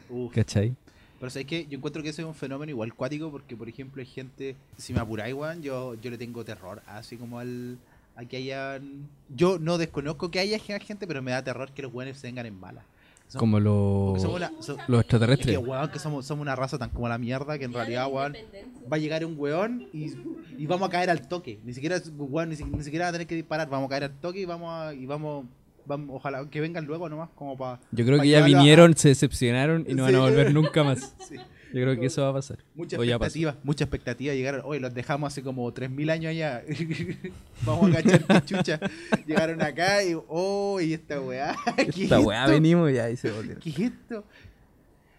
Uf. ¿cachai? Pero sabes que yo encuentro que ese es un fenómeno igual cuático porque, por ejemplo, hay gente, si me apuráis, weón, yo, yo le tengo terror, así como al a que hayan... Yo no desconozco que haya gente, pero me da terror que los weones se vengan en bala. Son- Como los, los es que, extraterrestres. weón, que somos, somos una raza tan como la mierda que en realidad, weón, va a llegar un weón y, y vamos a caer al toque. Ni siquiera, weón, ni, si- ni siquiera va a tener que disparar, vamos a caer al toque y vamos a, y vamos, vamos, ojalá que vengan luego nomás como para... Yo creo pa' que ya a- vinieron, se decepcionaron y no van a volver nunca más. [LAUGHS] Sí. Yo creo que eso va a pasar. Mucha O expectativa, mucha expectativa. Llegaron, hoy los dejamos hace como 3.000 años allá. [LAUGHS] Vamos a cachar que chucha. Llegaron acá y, oh, y esta weá. [LAUGHS] ¿Qué Esta es weá esto? venimos ya y se volvieron. ¿Qué es esto?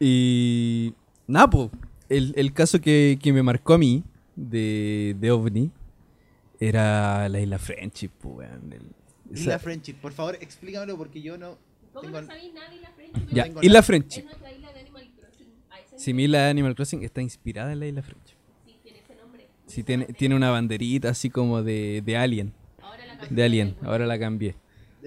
Y nada, po, el, el caso que, que me marcó a mí de, de OVNI Era la isla Friendship, pues, weón. Isla Friendship, por favor, explícamelo porque yo no ¿Cómo tengo... no sabéis nada de la Friendship? ya, Isla. Friendship. Es nuestra isla de Animal Crossing. A ese Si mi isla de Animal Crossing está inspirada en la isla Friendship. sí tiene ese nombre. Sí, tiene, tiene una banderita así como de, de Alien. Ahora la De Alien, ahora la cambié.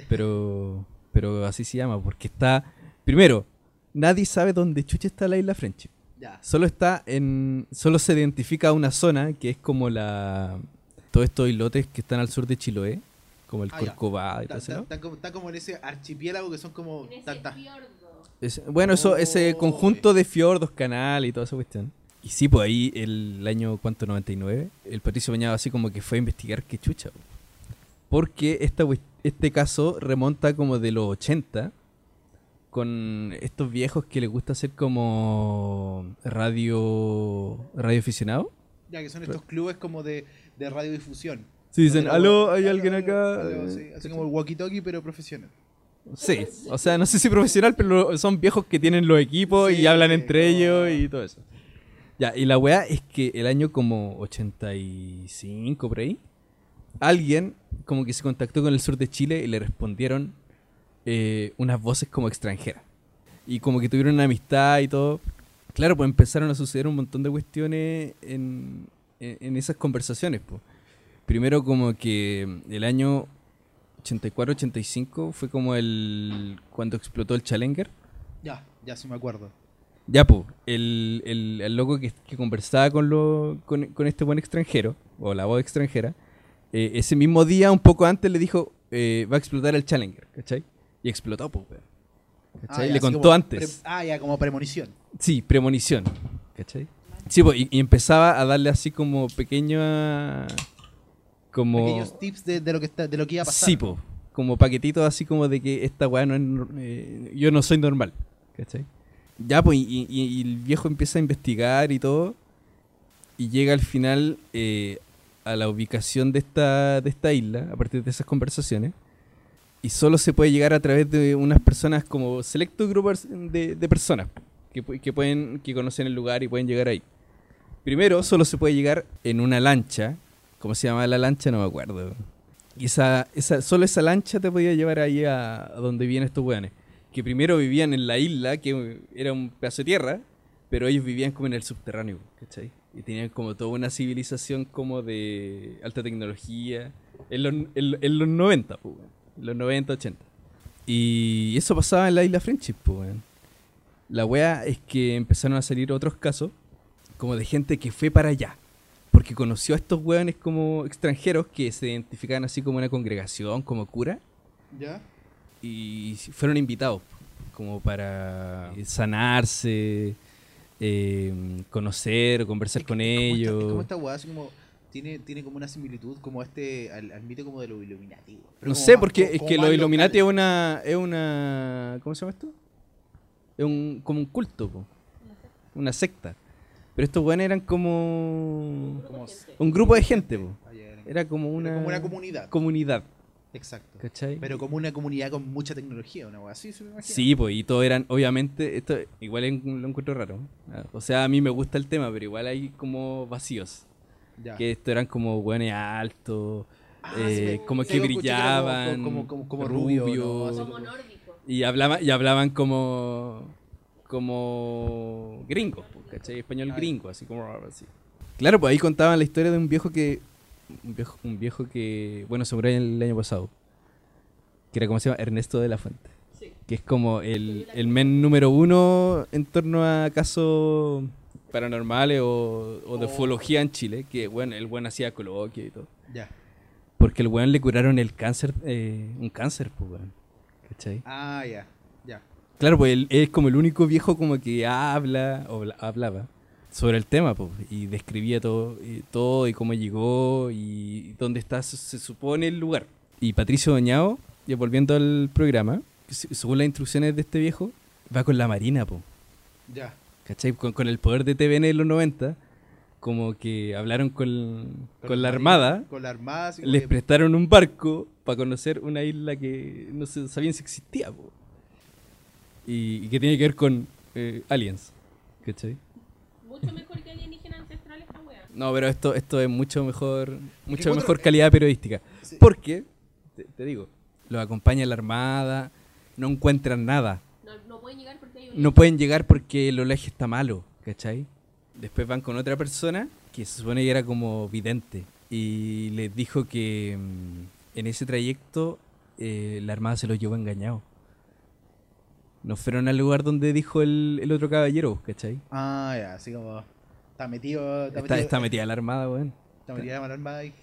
Pero, pero así se llama, porque está... Primero, nadie sabe dónde chucha está la isla Friendship. Ya. Solo está en. Solo se identifica una zona que es como la. Todos estos islotes que están al sur de Chiloé, como el Ah. Corcovado y Está, todo eso. está- ¿no? está como, está como en ese archipiélago que son como... En ese tantas- fiordo. Es- bueno, eso, ese Oh, conjunto de fiordos, canal y toda esa cuestión. Y sí, pues ahí el año, ¿cuánto? 99, el Patricio Bañado así como que fue a investigar qué chucha. po. Porque esta, este caso remonta como de los 80, con estos viejos que les gusta hacer como radio, radio aficionado. Ya, que son estos clubes como de, de radiodifusión. Sí, dicen, aló, hay alguien acá. aló, sí, así como el walkie-talkie, pero profesional. Sí, o sea, no sé si profesional, pero son viejos que tienen los equipos y hablan entre ellos y todo eso. Ya, y la weá es que el año como 85 por ahí, alguien como que se contactó con el sur de Chile y le respondieron eh, unas voces como extranjeras. Y como que tuvieron una amistad y todo. Claro, pues empezaron a suceder un montón de cuestiones en, en- en esas conversaciones. Pues. Primero como que el año 84-85 fue como el cuando explotó el Challenger. Ya, ya sí me acuerdo. Ya, pues, el, el, el loco que, que conversaba con, lo, con, con este buen extranjero, o la voz extranjera, eh, ese mismo día, un poco antes, le dijo, eh, va a explotar el Challenger, ¿cachai? Y explotó, pues. ¿Cachai? Ah, ya, le contó antes. ah, ya, como premonición. Sí, premonición, ¿cachai? Sí, pues, y, y empezaba a darle así como pequeño... Como... Pequeños tips de, de lo que está, de lo que iba a pasar. Sí, po. Como paquetitos así como de que esta weá no es. eh, yo no soy normal. ¿Cachai? Ya, pues, y, y- y el viejo empieza a investigar y todo. Y llega al final eh, a la ubicación de esta, de esta isla, a partir de esas conversaciones. Y solo se puede llegar a través de unas personas como selecto grupo de, de personas que, que pueden que conocen el lugar y pueden llegar ahí. Primero, solo se puede llegar en una lancha. ¿Cómo se llama la lancha? No me acuerdo. Y esa, esa, solo esa lancha te podía llevar ahí a, donde vivían estos weones. Que primero vivían en la isla, que era un pedazo de tierra, pero ellos vivían como en el subterráneo, ¿cachai? Y tenían como toda una civilización como de alta tecnología. En los, en, los 90, pues, weón. En los 90, 80. Y eso pasaba en la isla Friendship, pues, weón. La wea es que empezaron a salir otros casos, como de gente que fue para allá. Porque conoció a estos weones como extranjeros que se identificaban así como una congregación, como cura, ¿Ya? y fueron invitados como para sanarse, eh, conocer, conversar Es que con es como esta- ellos. Es como esta weá, así como. Tiene, tiene como una similitud como a este, al, al mito como de los Illuminati. weón. Pero No sé, más- porque como- es que más los Illuminati es una, es una. ¿Cómo se llama esto? Es un, como un culto, po. una secta. Pero estos weones eran como. Como- Un grupo de gente, po. Ah, era- como era una. como una comunidad. comunidad, Exacto. ¿cachai? Pero como una comunidad con mucha tecnología, una weá así, se me imagina. Sí, pues, y todos eran, obviamente, esto igual es- lo encuentro raro. Ah, O sea, a mí me gusta el tema, pero igual hay como vacíos. Ya. Que estos eran como buenos altos, Ah, eh, sí, como sí, que como- brillaban, como, como, como rubio, ¿no? Como nórdico. y hablaban, y hablaban como, como gringos, pues, ¿cachai? Español Ah, gringo, así como así. Claro, pues ahí contaban la historia de un viejo que, un viejo, un viejo que, bueno, se murió el año pasado, que era como se llama Ernesto de la Fuente. Sí. que es como el, el men número uno en torno a casos paranormales o, o de Oh. ufología en Chile, que bueno, el buen hacía coloquia y todo. Ya. Porque el weón le curaron el cáncer, eh, un cáncer, pues weón. ¿Cachai? Ah, ya. Claro, pues él es como el único viejo como que habla, o habla- hablaba sobre el tema, pues, y describía todo, y todo, y cómo llegó, y dónde está, se, supone, el lugar. Y Patricio Doñao, ya volviendo al programa, se- según las instrucciones de este viejo, va con la Marina, pues. Ya. ¿Cachai? Con, con el poder de TVN en los 90, como que hablaron con, con, la Armada, Con la armada. como les que- prestaron un barco para conocer una isla que no se sabían si existía, po. Y, y que tiene que ver con eh, aliens, ¿cachai? Mucho mejor que alienígena ancestral esta wea. No, pero esto, esto es mucho mejor, mucho mejor calidad periodística. Sí. Porque, te, te digo, los acompaña la armada, no encuentran nada. No, no pueden llegar porque hay un... No pueden llegar porque el oleaje está malo, ¿cachai? Después van con otra persona que se supone que era como vidente y les dijo que mm, en ese trayecto eh, la armada se los llevó engañados. No fueron al lugar donde dijo el, el otro caballero, ¿cachai? Ah, ya, así como. Está metido. Está, Está, metido, está metida la armada, weón. Está metida la armada ahí.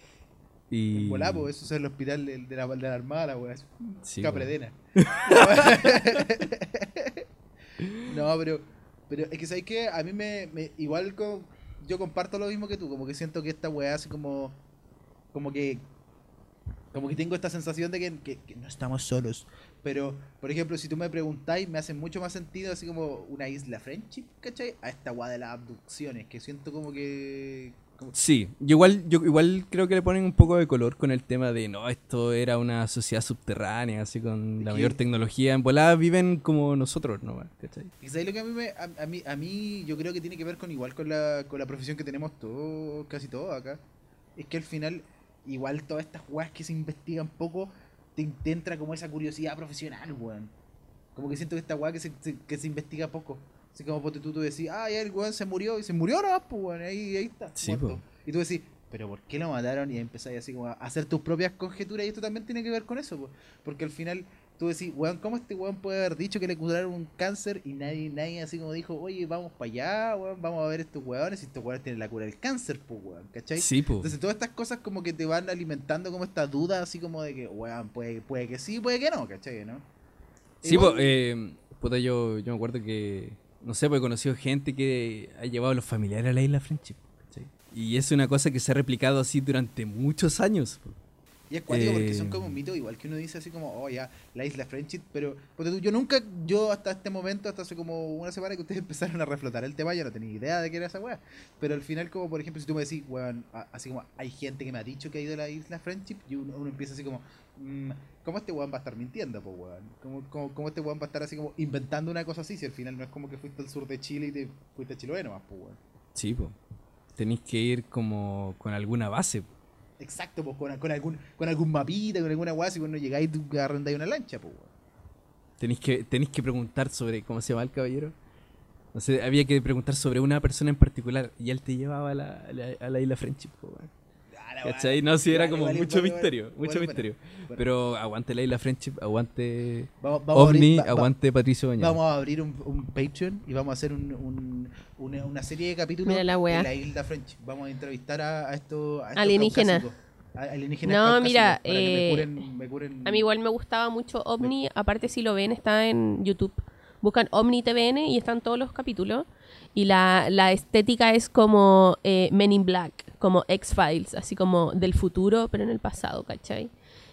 Y... Volá, pues eso es el hospital de, de la, de la armada, la weá. Sí, Capredena. [LAUGHS] no, pero, pero es que sabes que a mí me, me- igual co- yo comparto lo mismo que tú, como que siento que esta weá así como como que como que tengo esta sensación de que, que- que no estamos solos. Pero, por ejemplo, si tú me preguntáis, me hace mucho más sentido así como una isla friendship, ¿cachai? A esta weá de las abducciones, que siento como que... como- Sí, yo igual, yo igual creo que le ponen un poco de color con el tema de no, esto era una sociedad subterránea, así con la mayor tecnología. En volada viven como nosotros, ¿no? ¿Cachai? Y sabes lo que a mí, me, a, a mí, a mí yo creo que tiene que ver con igual con la, con la profesión que tenemos todos, casi todos acá. Es que al final, igual todas estas weas que se investigan poco, te, te entra como esa curiosidad profesional, weón. Como que siento que esta wea que se, se- que se investiga poco. Así como ponte tú, tú decís, ah, ya el weón se murió y se murió ahora, pues weón, ahí, ahí está. Sí. Y tú decís, pero ¿por qué lo mataron? Y empezáis así como a hacer tus propias conjeturas y esto también tiene que ver con eso, po. porque al final tú decís, weón, ¿cómo este weón puede haber dicho que le curaron un cáncer y nadie, nadie así como dijo, oye, vamos para allá, weón, vamos a ver estos weones y estos weones tienen la cura del cáncer, pues weón, ¿cachai? Sí, pues. Entonces todas estas cosas como que te van alimentando como esta duda así como de que, weón, puede, puede que sí, puede que no, ¿cachai? ¿no? Sí, pues, eh, puta, yo, yo me acuerdo que, no sé, pues he conocido gente que ha llevado a los familiares a la isla Friendship, ¿cachai? Y es una cosa que se ha replicado así durante muchos años. po. Y es cuático porque Eh, son como mitos, igual que uno dice así como, oh ya, la isla Friendship, pero tú, yo nunca, yo hasta este momento, hasta hace como una semana que ustedes [LAUGHS] empezaron a reflotar el tema, yo no tenía idea de qué era esa weá. Pero al final, como por ejemplo, si tú me decís, weón, así como hay gente que me ha dicho que ha ido a la isla Friendship, y uno, uno empieza así como, mm, ¿cómo este weón va a estar mintiendo, pues weón? ¿Cómo, cómo, cómo este weón va a estar así como inventando una cosa así si al final no es como que fuiste al sur de Chile y te fuiste a Chiloé nomás, pues weón? Sí, pues. Tenéis que ir como con alguna base. po. Exacto, pues con, algún con algún mapita, con alguna si vos no llegáis, tú arrendáis una lancha, pues weón. Tenéis que, tenéis que preguntar sobre cómo se llama el caballero. No sé, había que preguntar sobre una persona en particular y él te llevaba a la, a la, isla Friendship, po, weón. ¿Cachai? No, sí, era como mucho misterio, mucho misterio. Bueno, Pero aguante la isla Friendship, aguante vamos, vamos a abrir- OVNI, va- va- aguante Patricio Bañado. Vamos a abrir un, un Patreon y vamos a hacer un, un- una, una serie de capítulos Mira la de wea. la isla French. Vamos a entrevistar a, a estos a estos Alienígena. No, mira, para que me eh, curen- me curen- A mí igual me gustaba mucho OVNI, aparte si lo ven está en YouTube. Buscan OVNI TVN y están todos los capítulos. Y la, la estética es como eh, Men in Black, como X-Files, así como del futuro, pero en el pasado, ¿cachai?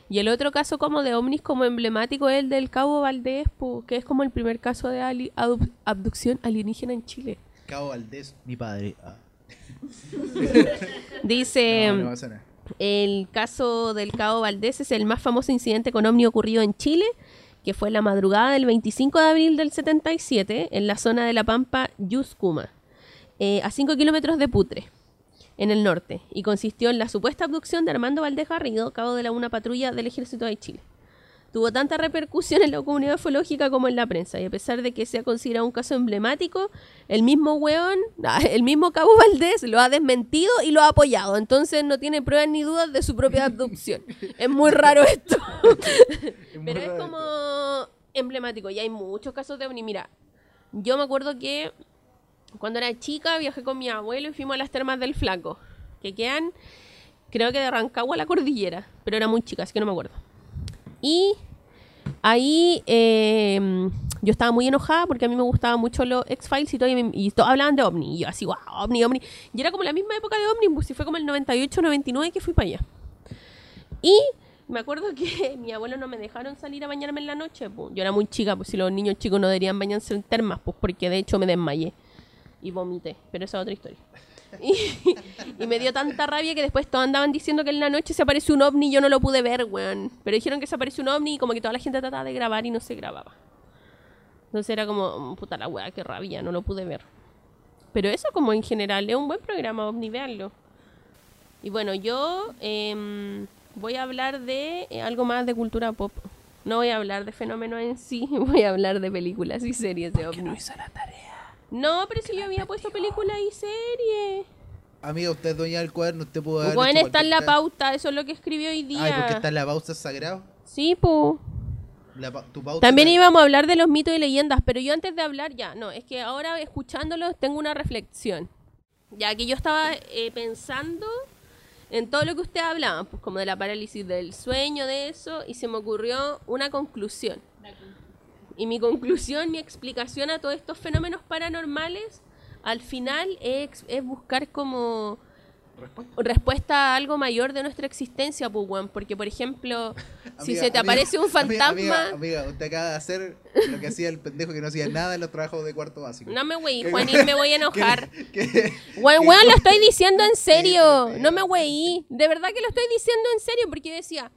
Y el otro caso como de ovnis como emblemático es el del Cabo Valdés, que es como el primer caso de ali- abducción alienígena en Chile. Cabo Valdés, mi padre. Ah. [LAUGHS] Dice... No, no. El caso del Cabo Valdés es el más famoso incidente con ovni ocurrido en Chile, que fue la madrugada del 25 de abril del 77 en la zona de la Pampa Yuscuma, eh, a 5 kilómetros de Putre, en el norte, y consistió en la supuesta abducción de Armando Valdés Garrido, cabo de la una patrulla del Ejército de Chile. Tuvo tanta repercusión en la comunidad ufológica como en la prensa, y a pesar de que sea considerado un caso emblemático, el mismo weón, [LAUGHS] ah, el mismo Cabo Valdés lo ha desmentido y lo ha apoyado, entonces no tiene pruebas ni dudas de su propia abducción. es muy raro esto. [LAUGHS] muy [LAUGHS] Pero es como emblemático, y hay muchos casos de ovni. Mira, yo me acuerdo que cuando era chica viajé con mi abuelo y fuimos a las termas del Flaco, que quedan, creo que de Rancagua a la cordillera, pero era muy chica, así que no me acuerdo. Y ahí eh, yo estaba muy enojada porque a mí me gustaban mucho los X-Files y todo, y, y todos hablaban de OVNI. Y yo así, wow, OVNI, OVNI. Y era como la misma época de OVNI, pues, y fue como el 98, 99 que fui para allá. Y me acuerdo que [LAUGHS] mi abuelo no me dejaron salir a bañarme en la noche. Pues. Yo era muy chica, pues si los niños chicos no deberían bañarse en termas, pues porque de hecho me desmayé y vomité. Pero esa es otra historia. [LAUGHS] Y, me dio tanta rabia que después todos andaban diciendo que en la noche se apareció un ovni y yo no lo pude ver, weón. Pero dijeron que se apareció un ovni y como que toda la gente trataba de grabar y no se grababa. Entonces era como, mm, puta la weá, qué rabia, no lo pude ver. Pero eso como en general es un buen programa ovni, véanlo. Y bueno, yo em, voy a hablar de eh, algo más de cultura pop. No voy a hablar de fenómenos en sí, [LAUGHS] voy a hablar de películas y series de ovnis. No, pero si yo había puesto películas y series. Amiga, usted es dueña del cuaderno, usted puede haber Bueno, está en la pauta, eso es lo que escribió hoy día. Ay, porque está en la pausa sagrado. Sí, pu. La tu pauta También íbamos a hablar de los mitos y leyendas, pero yo antes de hablar ya, no, es que ahora escuchándolos tengo una reflexión. Ya que yo estaba eh, pensando en todo lo que usted hablaba, pues como de la parálisis del sueño, de eso, y se me ocurrió una conclusión. Y mi conclusión, mi explicación a todos estos fenómenos paranormales, al final es, es buscar como Respuesta. respuesta a algo mayor de nuestra existencia, pues, weón. Porque, por ejemplo, [LAUGHS] si Amiga, se te amiga, aparece un fantasma... Amiga, amiga, usted acaba de hacer lo que hacía el pendejo que no hacía nada en los trabajos de cuarto básico. No me güey, Juanín, [LAUGHS] me voy a enojar. Weón, lo estoy diciendo en [LAUGHS] serio. No me güey. De verdad que lo estoy diciendo en serio porque decía,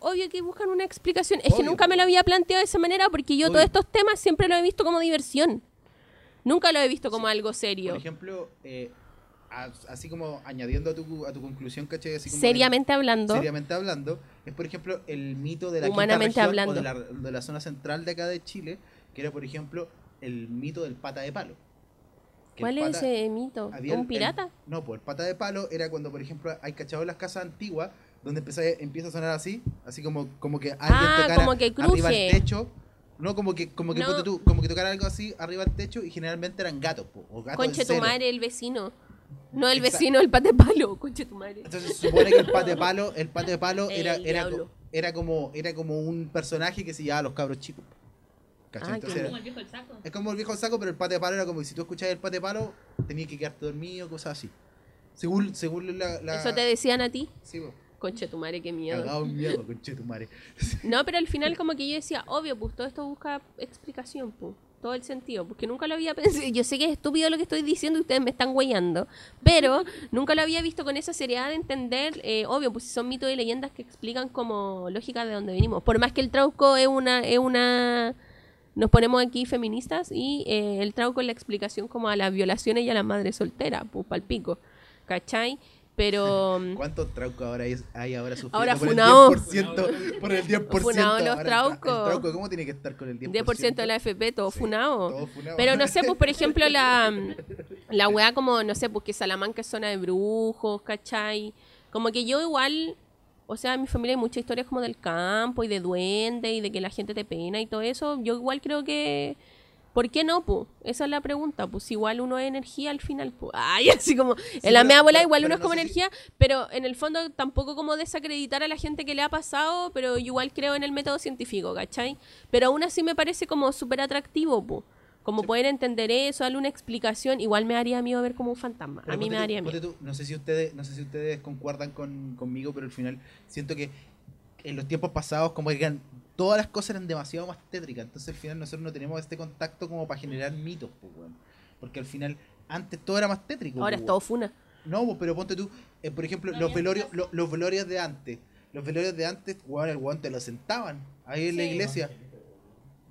obvio que buscan una explicación. Es que nunca me lo había planteado de esa manera porque yo Obvio. todos estos temas siempre lo he visto como diversión. Nunca lo he visto como algo serio. Por ejemplo, eh, así como añadiendo a tu, a tu conclusión, ¿cachai? Así como Seriamente hablando. seriamente hablando, es por ejemplo el mito de la quinta Humanamente región hablando. o de la, de la zona central de acá de Chile, que era por ejemplo el mito del pata de palo. ¿Cuál es ese mito? el- ¿Un pirata? no, pues el pata de palo era cuando, por ejemplo, hay cachado en las casas antiguas, donde empieza, empieza a sonar así, así como, como que alguien Ah, tocara como que arriba cruje. el techo. No, como que, como que, No. ponte tú, como que tocara algo así arriba del techo y generalmente eran gatos, po, o gatos Conche tu madre, el vecino. No el Exacto. vecino, el pate palo. Conche tu madre. Entonces se supone que el pate palo, el pate de palo era, [LAUGHS] El era, co- era como, era como un personaje que se llevaba a los cabros chicos. ¿Cachai? Ah, Entonces era- Como el viejo del saco. es como el viejo saco, pero el pate de palo era como que si tú escuchabas el pate palo, tenías que quedarte dormido, cosas así. Según, según la, la- ¿Eso te decían a ti? Sí, po. Conche tu madre, qué miedo. Cagado miedo, conchetumare. [LAUGHS] No, pero al final [LAUGHS] como que yo decía, obvio, pues todo esto busca explicación, pues. Todo el sentido, porque nunca lo había pensado. Yo sé que es estúpido lo que estoy diciendo y ustedes me están güeyando, pero nunca lo había visto con esa seriedad de entender, eh, obvio, pues si son mitos y leyendas que explican como lógica de dónde venimos. Por más que el trauco es una... Es una nos ponemos aquí feministas y eh, el trauco es la explicación como a las violaciones y a las madres solteras, pues palpico, ¿cachai? Pero... [LAUGHS] mm, ¿Cuántos traucos ahora hay, hay ahora sufriendo Ahora por funao. el 10%? [LAUGHS] Por el 10%. Funao los traucos. Trauco, ¿cómo tiene que estar con el 10%? 10% de la FP, todo Sí, todo funao. Pero no sé, pues por [LAUGHS] ejemplo la, la weá como, no sé, pues que Salamanca es zona de brujos, ¿cachai? Como que yo igual, o sea, en mi familia hay muchas historias como del campo y de duende y de que la gente te pena y todo eso. Yo igual creo que... ¿Por qué no, pues? Esa es la pregunta. Pues igual uno es energía al final, pues. [LAUGHS] Ay, así como... en la mea bola igual uno es no como si- energía, pero en el fondo tampoco como desacreditar a la gente que le ha pasado, pero igual creo en el método científico, ¿cachai? Pero aún así me parece como súper atractivo, po. Como poder entender eso, darle una explicación, igual me haría miedo ver como un fantasma. Pero a mí me tú- daría ponte miedo. tú, no sé si ustedes, no sé si ustedes concuerdan con, conmigo, pero al final siento que en los tiempos pasados como que todas las cosas eran demasiado más tétricas, entonces al final nosotros no tenemos este contacto como para generar mitos, pues, weón. porque al final antes todo era más tétrico. Ahora pues, es todo funa. No, pues, pero ponte tú, eh, por ejemplo, No los velorios, lo- los velorios de antes, los velorios de antes, weón, el weón te lo sentaban ahí en la iglesia.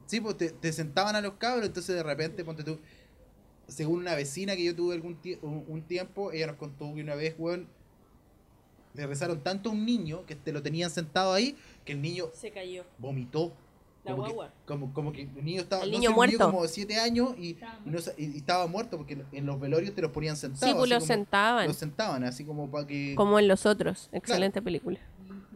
Sí, pues te, te sentaban a los cabros, entonces de repente, ponte tú, según una vecina que yo tuve algún tie- un, un tiempo, ella nos contó que una vez, weón, le rezaron tanto a un niño que te lo tenían sentado ahí, que el niño Se cayó. vomitó. La como, que, guagua. como, como que el niño estaba El no niño sé, muerto. como de 7 años y, Estaba y no sa- y- y estaba muerto porque en los velorios te los ponían sentados. Sí, pues así lo como- sentaban. Los sentaban, así como para que. Como en los otros. Excelente película.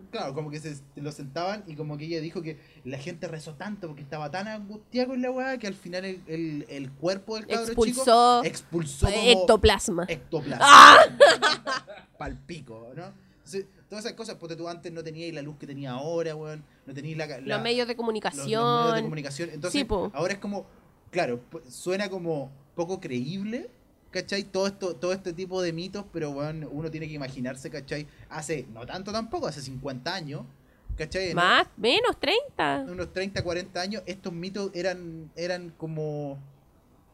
Claro, como que se te lo sentaban y como que ella dijo que la gente rezó tanto porque estaba tan angustiada con la weá que al final el, el, el cuerpo del cabro Expulsó chico expulsó como ectoplasma. ectoplasma. ¡Ah! Palpico, ¿no? Entonces, todas esas cosas, porque tú antes no tenías la luz que tenía ahora, weón. No tenías la, la- Los medios de comunicación. los medios de comunicación. Entonces, Sí, ahora es como, claro, suena como poco creíble, ¿cachai? Todo esto, todo este tipo de mitos, pero bueno, uno tiene que imaginarse, ¿cachai? Hace, no tanto tampoco, hace 50 años, ¿cachai? Más, menos, 30. unos 30, 40 años, estos mitos eran, eran como,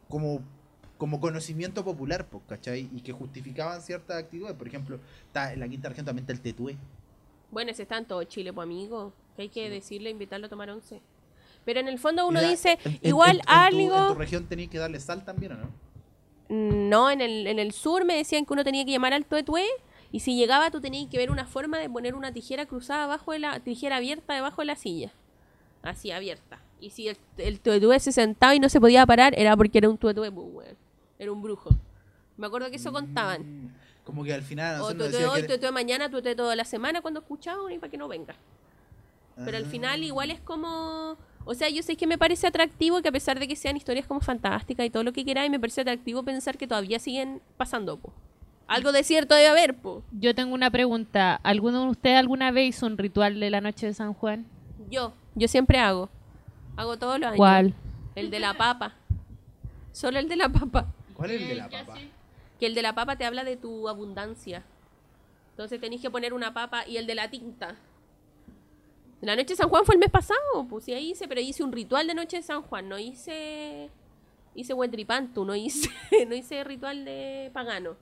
como, como conocimiento popular, pues, ¿cachai? Y que justificaban ciertas actitudes. Por ejemplo, está en la quinta región también está el tetué. Bueno, ese está en todo Chile, pues amigo. Que hay que decirle, invitarlo a tomar once. Pero en el fondo uno la- dice, en- igual en- en tu- algo... En tu región tenéis que darle sal también, ¿o no? No, en el, en el sur me decían que uno tenía que llamar al tuetué Y si llegaba, tú tenías que ver una forma de poner una tijera cruzada abajo de la tijera abierta debajo de la silla. Así, abierta. Y si el, el se sentaba y no se podía parar, era porque era un tuetue, pues, weón. Era un brujo. Me acuerdo que eso contaban. Mm, Como que al final. O tuetue decía hoy, que- tuetue mañana, tuetue toda la semana cuando escuchaban y para que no venga. Pero al Ah. final igual es como... O sea, yo sé que me parece atractivo que a pesar de que sean historias como fantásticas y todo lo que queráis, me parece atractivo pensar que todavía siguen pasando, po. Algo de cierto debe haber, po. Yo tengo una pregunta. ¿Alguno de ustedes alguna vez hizo un ritual de la noche de San Juan? Yo, yo siempre hago. Hago todos los años. ¿Cuál? El de la papa. Solo el de la papa. ¿Cuál es el de la papa? Que el de la papa te habla de tu abundancia. Entonces tenéis que poner una papa y el de la tinta. La noche de San Juan fue el mes pasado, pues sí, ahí hice, pero hice un ritual de noche de San Juan, no hice hice Huentripantu, no hice [LAUGHS] no hice ritual de pagano.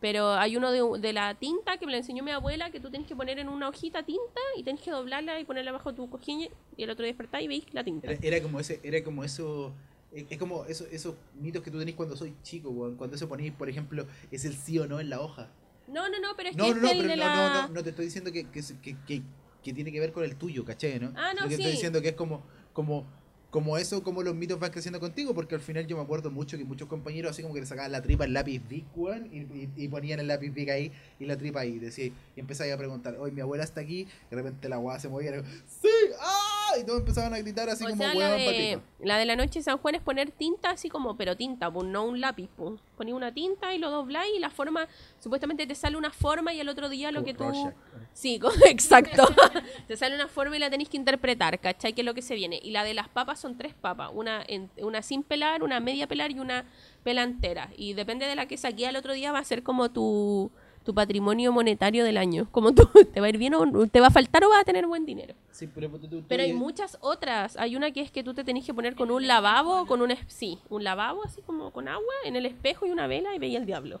Pero hay uno de, de la tinta que me la enseñó mi abuela, que tú tienes que poner en una hojita tinta y tienes que doblarla y ponerla bajo tu cojín y el otro día despertás y veis la tinta. Era, era como ese, era como eso. Es es como eso, esos mitos que tú tenés cuando soy chico, weón. Cuando eso ponéis, por ejemplo, es el sí o no en la hoja. No, no, no, pero es No, que no, este no, es el pero de no, la... no, no, no te estoy diciendo que, que, que, que, tiene que ver con el tuyo, ¿caché? ¿no? Ah, no, Lo que sí. estoy diciendo que es como, como, como eso, como los mitos van creciendo contigo, porque al final yo me acuerdo mucho que muchos compañeros así como que le sacaban la tripa al lápiz Bic, weón, y, y, y ponían el lápiz Bic ahí y la tripa ahí. Decía, y empezáis a preguntar, hoy mi abuela está aquí, y de repente la guada se movía, y era ¡Sí! ¡Ah! Y todos empezaban a gritar así o como sea, la de, la de la noche de San Juan es poner tinta así como, pero tinta, pues no un lápiz, pues. Poní una tinta y lo dobláis y la forma, supuestamente te sale una forma y al otro día lo Como que tú... Sí, [LAUGHS] exacto. [LAUGHS] te sale una forma y la tenéis que interpretar, ¿cachai? Que es lo que se viene. Y la de las papas son tres papas, una, en- una sin pelar, una media pelar y una pelantera. Y depende de la que saqué al otro día va a ser como tu, tu patrimonio monetario del año. Como tú, [LAUGHS] te va a ir bien o te va a faltar o vas a tener buen dinero. Sí, pero, tú- tú- tú- Pero hay muchas otras. Hay una que es que tú te tenés que poner con un lavabo, con un sí, un lavabo así como con agua en el espejo y una vela y veía el diablo.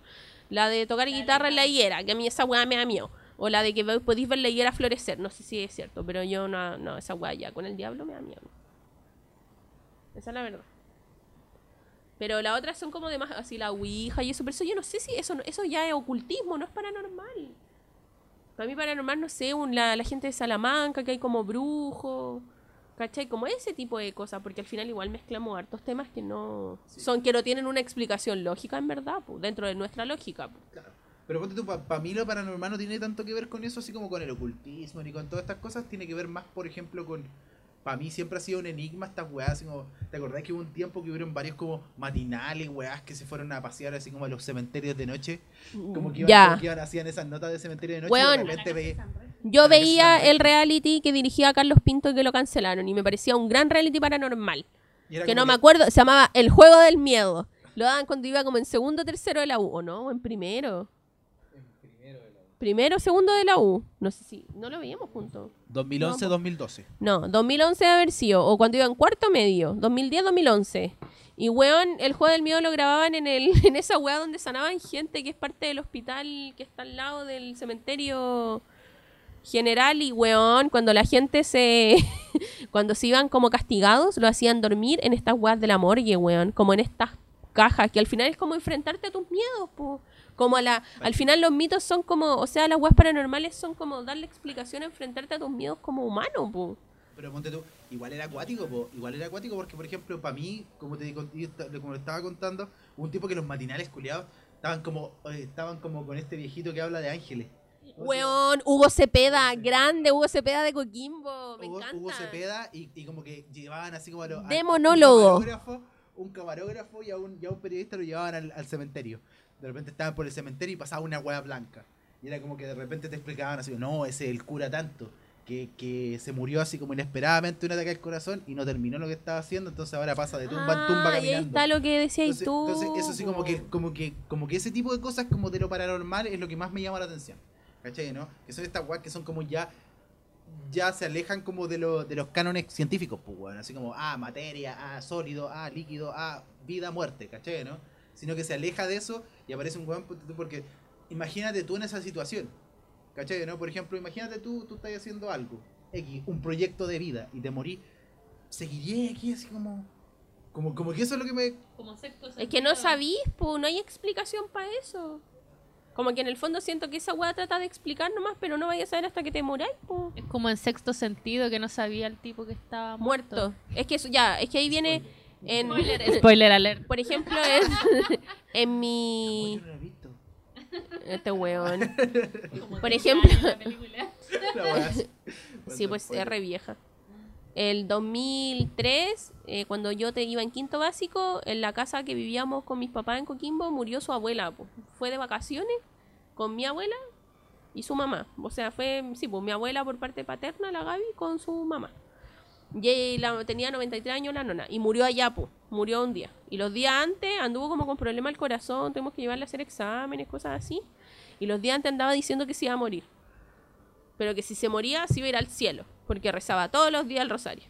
La de tocar guitarra en la higuera, que a mí esa weá me da miedo. O la de que podéis ver la higuera florecer, no sé si es cierto, pero yo no, no, esa weá ya con el diablo me da miedo. Esa es la verdad. Pero las otras son como de más, así la ouija y eso, pero eso yo no sé si eso, eso ya es ocultismo, no es paranormal. Para mí paranormal, no sé, un- la, la gente de Salamanca, que hay como brujos, ¿cachai? Como ese tipo de cosas, porque al final igual mezclamos hartos temas que no son que no tienen una explicación lógica en verdad, pues, dentro de nuestra lógica. pues. Claro. Pero ponte tú, para mí lo paranormal no tiene tanto que ver con eso, así como con el ocultismo ni con todas estas cosas. Tiene que ver más, por ejemplo, con. Para mí siempre ha sido un enigma estas weas. Así como, ¿Te acordás que hubo un tiempo que hubieron varios como matinales, weas, que se fueron a pasear así como a los cementerios de noche? Como que iban, como que iban, hacían esas notas de cementerio de noche Weón. y de repente veía- Yo veía el reality que dirigía Carlos Pinto y que lo cancelaron y me parecía un gran reality paranormal. Que no me acuerdo, se llamaba El Juego del Miedo. Lo daban cuando iba como en segundo o tercero de la U, ¿o no? ¿O en primero? Primero o segundo de la U. No sé si. No lo veíamos juntos. 2011-2012. No, 2011 debe haber sido. O cuando iba en cuarto medio. 2010-2011. Y weón, el juego del miedo lo grababan en, el, [LAUGHS] en esa weá donde sanaban gente que es parte del hospital que está al lado del cementerio general. Y weón, cuando la gente se. [LAUGHS] cuando se iban como castigados, lo hacían dormir en estas weas de la morgue, weón. Como en estas cajas, que al final es como enfrentarte a tus miedos, po. Como a la, al final los mitos son como, o sea, las weas paranormales son como darle explicación a enfrentarte a tus miedos como humano, po. Pero ponte tú, igual era acuático, po, igual era acuático porque, por ejemplo, para mí, como te digo, como estaba contando, un tipo que los matinales culiados estaban como, eh, estaban como con este viejito que habla de ángeles. Weón, Hugo Cepeda, grande Hugo Cepeda de Coquimbo, me Hugo, encanta. Hugo Cepeda y, y como que llevaban así como a los... De monólogo. Un camarógrafo, un camarógrafo y a un, y a un periodista lo llevaban al, al cementerio. De repente estaban por el cementerio y pasaba una hueá blanca. Y era como que de repente te explicaban así, no, ese es el cura tanto. Que, que se murió así como inesperadamente un ataque al corazón y no terminó lo que estaba haciendo, entonces ahora pasa de tumba en tumba Ah, y ahí caminando. está lo que decías Entonces, tú. entonces, eso sí como que, como que, como que ese tipo de cosas como de lo paranormal es lo que más me llama la atención. ¿Cachai? ¿No? Que son estas weas que son como ya. Ya se alejan como de, lo, de los cánones científicos, pues, weón. Así como, ah, materia, ah, sólido, ah, líquido, ah, vida, muerte, ¿cachai? ¿No? Sino que se aleja de eso y aparece un weón porque imagínate tú en esa situación. ¿Cachai? ¿No? Por ejemplo, imagínate tú, tú estás haciendo algo, X, un proyecto de vida y te morí. Seguiría aquí así como. Como, como que eso es lo que me, Como sexto Es que no sabís, pues, no hay explicación para eso. Como que en el fondo siento que esa weá trata de explicar nomás, pero no vayas a saber hasta que te moráis, po. Es como en sexto sentido que no sabía el tipo que estaba muerto. Muerto. Es que eso, ya, es que ahí viene en... Spoiler alert. Por ejemplo, es [LAUGHS] en mi... Yo no lo he visto. Este weón. Por ejemplo, [LAUGHS] sí, pues es re vieja. El 2003, eh, cuando yo te iba en quinto básico, en la casa que vivíamos con mis papás en Coquimbo, murió su abuela. po. Fue de vacaciones con mi abuela y su mamá. O sea, fue, sí, pues mi abuela por parte paterna, la Gaby, con su mamá. Y la, tenía 93 años la nona. Y murió allá, pues. Murió un día. Y los días antes anduvo como con problema al corazón. Tuvimos que llevarle a hacer exámenes, cosas así. Y los días antes andaba diciendo que se iba a morir. Pero que si se moría, se iba a ir al cielo. Porque rezaba todos los días el rosario.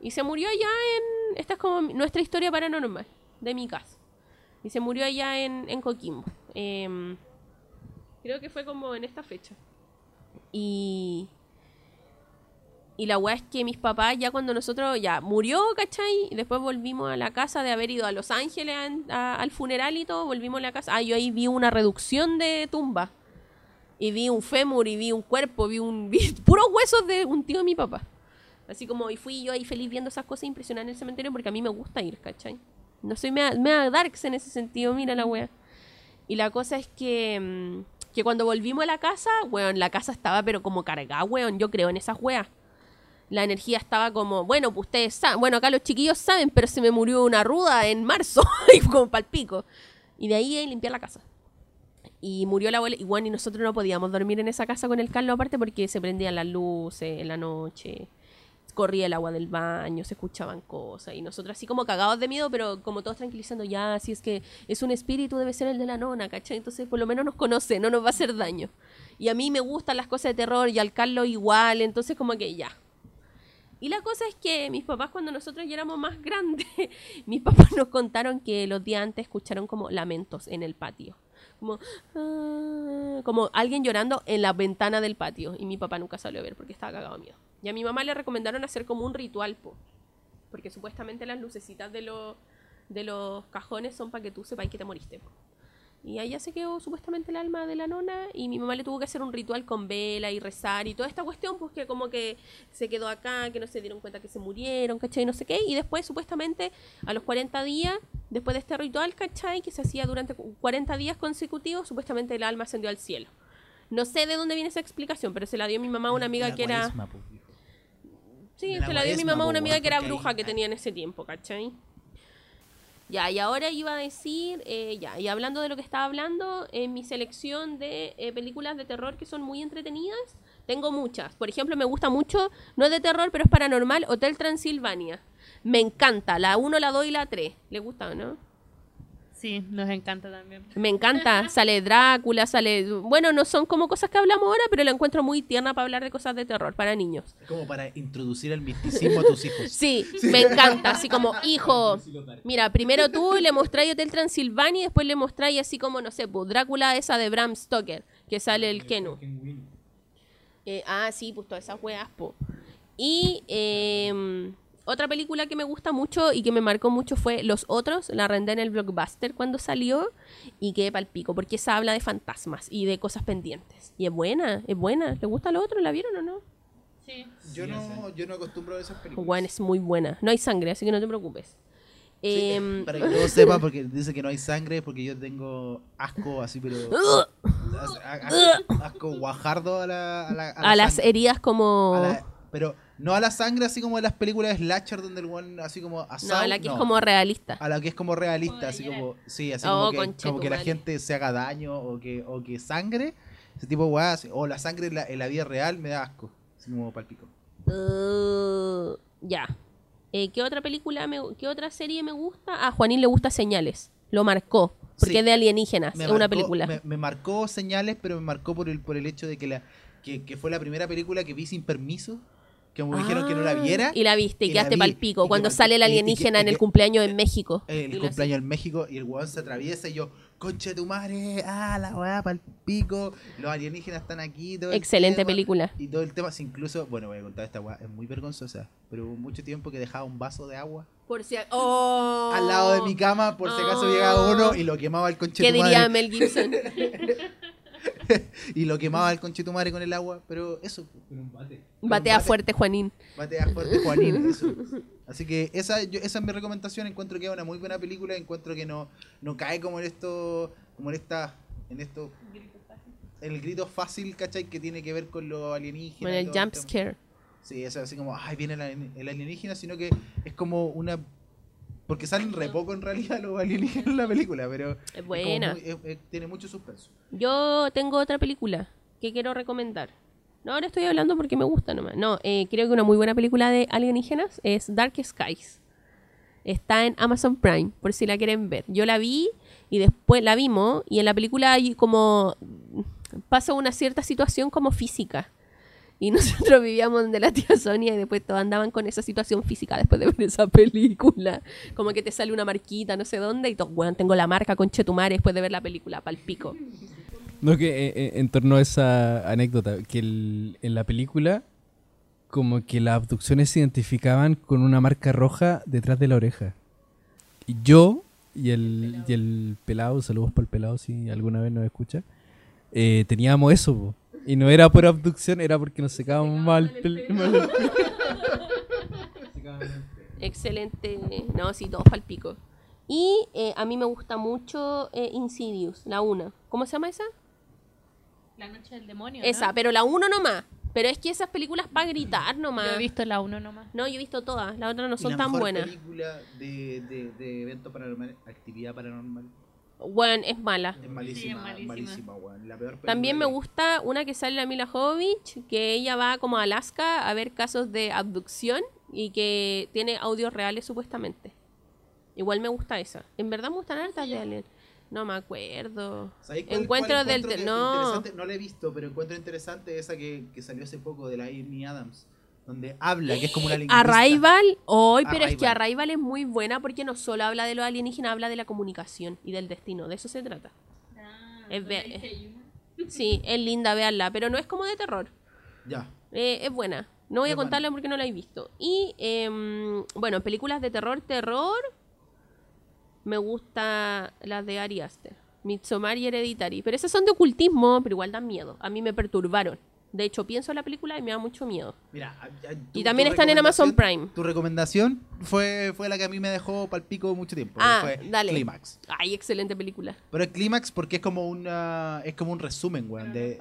Y se murió allá en... Esta es como nuestra historia paranormal. De mi casa. Y se murió allá en, en Coquimbo. Em, creo que fue como en esta fecha. Y... Y la weá es que mis papás, ya cuando nosotros ya murió, ¿cachai? Y después volvimos a la casa de haber ido a Los Ángeles al funeral y todo, volvimos a la casa. Ah, yo ahí vi una reducción de tumba. Y vi un fémur, y vi un cuerpo, vi un. [LAUGHS] Puros huesos de un tío de mi papá. Así como, y fui yo ahí feliz viendo esas cosas impresionantes en el cementerio porque a mí me gusta ir, ¿cachai? No soy mea, mea darks en ese sentido, mira la wea. Y la cosa es que, mm, que cuando volvimos a la casa, weón, la casa estaba pero como cargada, weón, yo creo en esas weas. La energía estaba como, bueno, pues ustedes saben, bueno, acá los chiquillos saben, pero se me murió una ruda en marzo, [LAUGHS] y como palpico. Y de ahí eh, limpiar la casa. Y murió la abuela, y y nosotros no podíamos dormir en esa casa con el Carlos aparte porque se prendían las luces en la noche, corría el agua del baño, se escuchaban cosas, y nosotros así como cagados de miedo, pero como todos tranquilizando, ya, si es que es un espíritu, debe ser el de la nona, ¿cachai? Entonces por lo menos nos conoce, no nos va a hacer daño. Y a mí me gustan las cosas de terror, y al Carlos igual, entonces como que ya. Y la cosa es que mis papás, cuando nosotros ya éramos más grandes, [LAUGHS] mis papás nos contaron que los días antes escucharon como lamentos en el patio. Como, ah, como alguien llorando en la ventana del patio. Y mi papá nunca salió a ver porque estaba cagado miedo. Y a mi mamá le recomendaron hacer como un ritual, po, porque supuestamente las lucecitas de, los de los cajones son para que tú sepas que te moriste. Y allá se quedó supuestamente el alma de la nona y mi mamá le tuvo que hacer un ritual con vela y rezar y toda esta cuestión, pues que como que se quedó acá, que no se dieron cuenta que se murieron, ¿cachai? No sé qué. Y después, supuestamente, a los 40 días, después de este ritual, ¿cachai? Que se hacía durante cu- 40 días consecutivos, supuestamente el alma ascendió al cielo. No sé de dónde viene esa explicación, pero se la dio mi mamá a una amiga la que era... hijo. Sí, se la dio mi mamá a una amiga weón, que era bruja que tenía en ese tiempo, ¿cachai? Ya, y ahora iba a decir, eh, ya, y hablando de lo que estaba hablando, en mi selección de eh, películas de terror que son muy entretenidas, tengo muchas. Por ejemplo, me gusta mucho, no es de terror, pero es paranormal, Hotel Transilvania. Me encanta, la 1, la 2 y la 3. ¿Le gusta o no? Sí, nos encanta también. Me encanta, [LAUGHS] sale Drácula, sale... Bueno, no son como cosas que hablamos ahora, pero la encuentro muy tierna para hablar de cosas de terror, para niños. Es como para introducir el misticismo a tus hijos. Sí, [LAUGHS] me encanta, así como, hijo, mira, primero tú le mostráis Hotel Transilvania y después le mostráis así como, no sé, pues, Drácula esa de Bram Stoker, que sale el Kenu. Eh, ah, sí, pues todas esas weas, po. Y eh, otra película que me gusta mucho y que me marcó mucho fue Los Otros, la renté en el blockbuster cuando salió y quedé palpico, porque esa habla de fantasmas y de cosas pendientes. Y es buena, es buena. ¿Le gusta lo otro? ¿La vieron o no? Sí. Yo no, yo no acostumbro a esas películas. Bueno, es muy buena. No hay sangre, así que no te preocupes. Sí, Em, para que [LAUGHS] todos sepan, porque dice que no hay sangre, porque yo tengo asco así, pero. [LAUGHS] asco, asco guajardo a la. A, la- a la a las sangre. heridas como... A la- pero no a la sangre así como de las películas de Slasher donde el one así como no, asado. a la que es como realista. A la que es como realista, así como. Sí, así Oh, como, que, conche como tu que la madre. gente se haga daño o que, o que sangre. Ese tipo de weas. así, O la sangre en la, en la vida real me da asco. Así como palpico. Uh, ya. Eh, ¿Qué otra película, me, qué otra serie me gusta? A Juanín le gusta Señales. Lo marcó. Porque Sí. es de alienígenas. Me es una marcó- película. Me, me marcó señales, pero me marcó por el, por el hecho de que, la, que, que fue la primera película que vi sin permiso. Que me dijeron que no la Ah, viera. Y la viste y, quedaste vi, pal y pico. que Cuando sale el y alienígena y en el cumpleaños en México. el Y lo- cumpleaños en México y el weón se atraviesa y yo, concha de tu madre, ah, la weá, pa'l pico, los alienígenas están aquí. Todo el Excelente tema, película. Y todo el tema, incluso, bueno, voy a contar esta weá, es muy vergonzosa, pero hubo mucho tiempo que dejaba un vaso de agua Por si a- ¡Oh! al lado de mi cama por si acaso Oh. llegaba uno y lo quemaba el conche ¿Qué tu diría madre. Mel Gibson? [LAUGHS] [LAUGHS] Y lo quemaba el conche tu madre con el agua, pero eso, Batea bate- fuerte, Juanín. batea fuerte Juanín, [LAUGHS] eso. Así que esa, yo- esa es mi recomendación, encuentro que es una muy buena película, encuentro que no, no cae como en esto, como en esta, en esto, en el grito fácil, ¿cachai? Que tiene que ver con los alienígenas. Con el jump scare. Sí, es así como, ay, viene el alienígena, sino que es como una... Porque salen re poco en realidad los alienígenas en la película, pero... Es buena. muy- es- es- tiene mucho suspenso. Yo tengo otra película que quiero recomendar. No, ahora estoy hablando porque me gusta nomás. No, eh, creo que una muy buena película de alienígenas es Dark Skies. Está en Amazon Prime, por si la quieren ver. Yo la vi y después la vimos y en la película hay como pasa una cierta situación como física. Y [LAUGHS] nosotros vivíamos donde la tía Sonia y después todos andaban con esa situación física después de ver esa película. Como que te sale una marquita, no sé dónde, y todo, bueno, tengo la marca con Chetumare después de ver la película, palpico. No, que eh, eh, en torno a esa anécdota, que en la película, como que las abducciones se identificaban con una marca roja detrás de la oreja. Y yo y el, y el pelado, saludos para el pelado si alguna vez nos escucha, eh, teníamos eso, po. Y no era por abducción, era porque nos secábamos mal. mal- [LAUGHS] Excelente. No, sí, todos palpico. Y eh, a mí me gusta mucho eh, Insidious, la 1. ¿Cómo se llama esa? La noche del demonio. Esa, ¿no? pero la 1 nomás. Pero es que esas películas para gritar nomás. Yo he visto la uno nomás. No, yo he visto todas. Las otras no Y son la tan mejor buenas. película de, de, de evento paranormal, actividad paranormal. Bueno, es mala. Es malísima, Sí, es malísima. malísima, weón. La peor película También me gusta una que sale la Mila Jovovich, que ella va como a Alaska a ver casos de abducción y que tiene audios reales supuestamente. Igual me gusta esa. En verdad me gustan hartas de Alien. No me acuerdo. ¿Sabéis cuál- Encuentro cuál del... encuentro No. No la he visto, pero encuentro interesante esa que, que salió hace poco de la Amy Adams, donde habla, que es como una lingüista. Arrival, hoy, pero es que Arrival. Es muy buena porque no solo habla de los alienígenas, habla de la comunicación y del destino. De eso se trata. Es ve- [LAUGHS] Sí, es linda, veanla, pero no es como de terror. Ya. Eh, es buena. No voy a Es contarla porque no la he visto. Y, em, bueno, películas de terror, terror. Me gusta las de Ari Aster. Midsommar y Hereditary. Pero esas son de ocultismo, pero igual dan miedo. A mí me perturbaron. De hecho, pienso en la película y me da mucho miedo. Mira, a- a- tu- Y también están en Amazon Prime. Tu recomendación fue, fue la que a mí me dejó palpico mucho tiempo. Ah, fue dale. Clímax. Ay, excelente película. Pero es Clímax porque es como una es como un resumen, weón. de-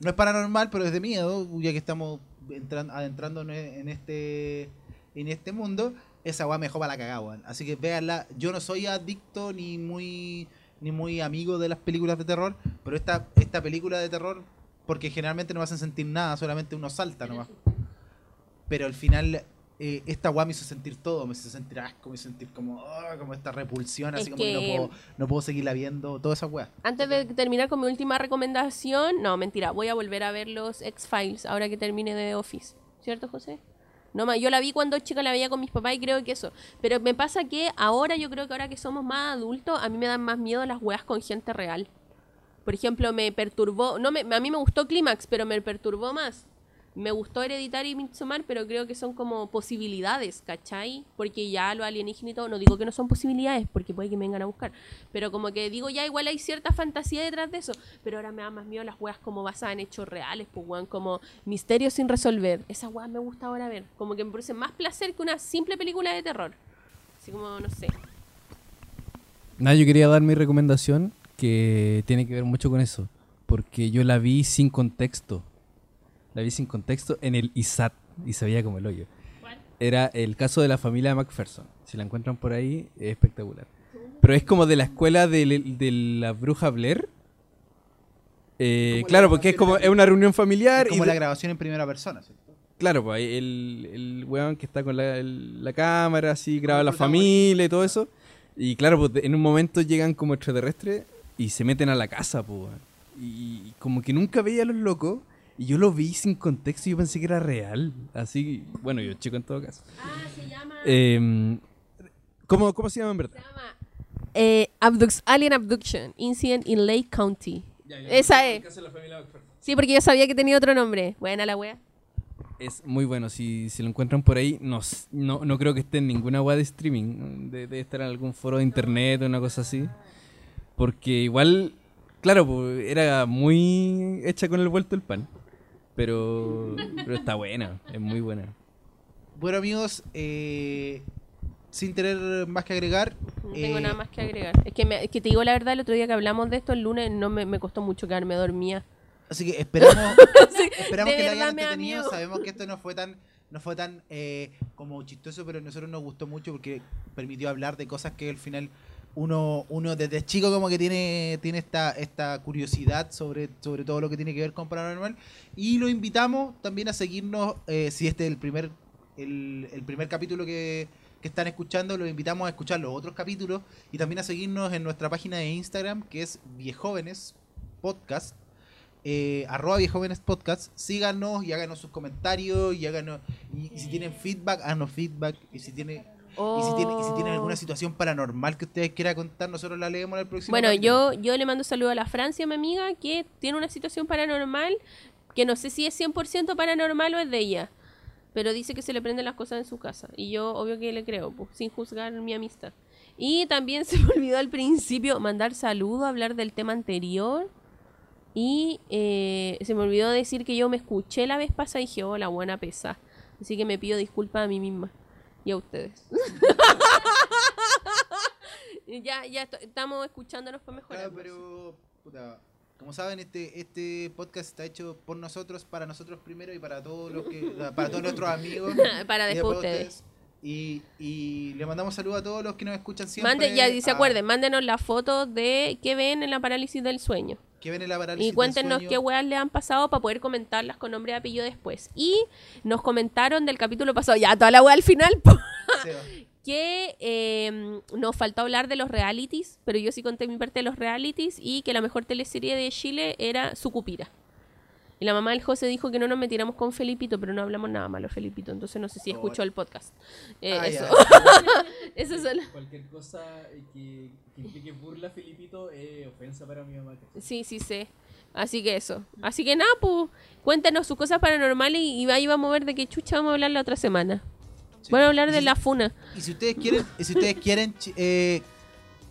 No es paranormal, pero es de miedo, ya que estamos entran- adentrándonos en este en este mundo. Esa weá me dejó para la cagada, weón. Así que véanla. Yo no soy adicto ni muy ni muy amigo de las películas de terror, pero esta, esta película de terror, porque generalmente no me hacen sentir nada, solamente uno salta nomás. Pero al final, eh, esta weá me hizo sentir todo, me hizo sentir asco, me hizo sentir como, ah, como esta repulsión, así como que no puedo, no puedo seguirla viendo, toda esa weá. Antes de terminar con mi última recomendación, no, mentira, voy a volver a ver los X-Files ahora que termine de Office. ¿Cierto, José? No, yo la vi cuando chica, la veía con mis papás y creo que eso. Pero me pasa que ahora, yo creo que ahora que somos más adultos, a mí me dan más miedo las weas con gente real. Por ejemplo, me perturbó, no me, a mí me gustó Clímax, pero me perturbó más. Me gustó Hereditary y Midsommar, pero creo que son como posibilidades, ¿cachai? Porque ya lo alienígenas y todo, no digo que no son posibilidades, porque puede que me vengan a buscar. Pero como que digo, ya igual hay cierta fantasía detrás de eso. Pero ahora me da más miedo las weas como basadas en hechos reales, pues weón, como misterios sin resolver. Esas weas me gusta ahora ver. Como que me produce más placer que una simple película de terror. Así como, no sé. Nada, yo quería dar mi recomendación que tiene que ver mucho con eso. Porque yo la vi sin contexto. La vi sin contexto en el ISAT y se veía como el hoyo. ¿Cuál? Era el caso de la familia MacPherson. Si la encuentran por ahí, es espectacular. Pero es como de la escuela de, de la bruja Blair. Eh, claro, porque es como es una reunión familiar. Es y como de- la grabación en primera persona, ¿cierto? Claro, pues ahí el, el weón que está con la, el- la cámara, así, graba la familia y todo eso. Y claro, pues de- en un momento llegan como extraterrestres y se meten a la casa, pues. Y como que nunca veía a los locos. Y yo lo vi sin contexto y yo pensé que era real. Así, bueno, yo chico en todo caso. Ah, se llama... Eh, ¿cómo, ¿Cómo se llama en verdad? Se llama eh, abdux- Alien Abduction Incident in Lake County. Esa es. Sí, porque yo sabía que tenía otro nombre. Buena la wea. Es muy bueno, si, si lo encuentran por ahí, no, no, no creo que esté en ninguna web de streaming. De- Debe estar en algún foro de internet o una cosa así. Porque igual, claro, pues, era muy hecha con el vuelto el pan. Pero, pero está buena, es muy buena. Bueno, amigos, eh, sin tener más que agregar. No tengo eh, nada más que agregar. Es que, me- es que te digo la verdad, el otro día que hablamos de esto, el lunes no me, me costó mucho quedarme dormía. Así que esperamos, [LAUGHS] esperamos que verdad hayan entretenido. Sabemos que esto no fue tan, no fue tan eh, como chistoso, pero a nosotros nos gustó mucho porque permitió hablar de cosas que al final uno, uno desde chico como que tiene, tiene esta, esta curiosidad sobre, sobre todo lo que tiene que ver con paranormal. Y lo invitamos también a seguirnos, eh, si este es el primer, el, el primer capítulo que, que están escuchando, los invitamos a escuchar los otros capítulos y también a seguirnos en nuestra página de Instagram, que es Viejóvenes Podcast eh, arroba viejovenes podcast, síganos y háganos sus comentarios y háganos y, y si tienen feedback, háganos feedback y si y si tiene, y si tienen alguna situación paranormal que ustedes quieran contar, nosotros la leemos en el próximo Bueno, capítulo. yo, yo le mando saludo a la Francia, mi amiga, que tiene una situación paranormal, que no sé si es 100% paranormal o es de ella, pero dice que se le prenden las cosas en su casa. Y yo, obvio que le creo, pues, sin juzgar mi amistad. Y también [LAUGHS] se me olvidó al principio mandar saludo, hablar del tema anterior. Y eh, se me olvidó decir que yo me escuché la vez pasada y dije, oh, la buena pesa. Así que me pido disculpas a mí misma y a ustedes. [LAUGHS] ya, ya est- estamos escuchándonos para mejorar. Claro, pero puta, como saben, este este podcast está hecho por nosotros, para nosotros primero y para todos los que para todos nuestros amigos [LAUGHS] Para después después ustedes. Y, y le mandamos saludos a todos los que nos escuchan siempre. Mande, ya, se acuerden, mándenos las fotos de qué ven en la parálisis del sueño. Que ven en la parálisis Y del cuéntenos sueño. qué weas le han pasado para poder comentarlas con nombre y apellido después. Y nos comentaron del capítulo pasado, ya toda la wea al final, [LAUGHS] que eh, nos faltó hablar de los realities, pero yo sí conté mi parte de los realities y que la mejor teleserie de Chile era Sucupira. Y la mamá del José dijo que no nos metiéramos con Felipito, pero no hablamos nada malo de Felipito, entonces no sé si Oh. escuchó el podcast. Eh, Ah, eso. ya. [LAUGHS] eso solo. Cualquier cosa que, implique burla, Filipito, es ofensa para mi mamá. Sí, sí sé. Así que eso. Así que nada, pues, cuéntanos sus cosas paranormales y, y ahí vamos a ver de qué chucha vamos a hablar la otra semana. Sí. Vamos a hablar de si- la funa. Y si ustedes quieren, y si ustedes quieren, eh,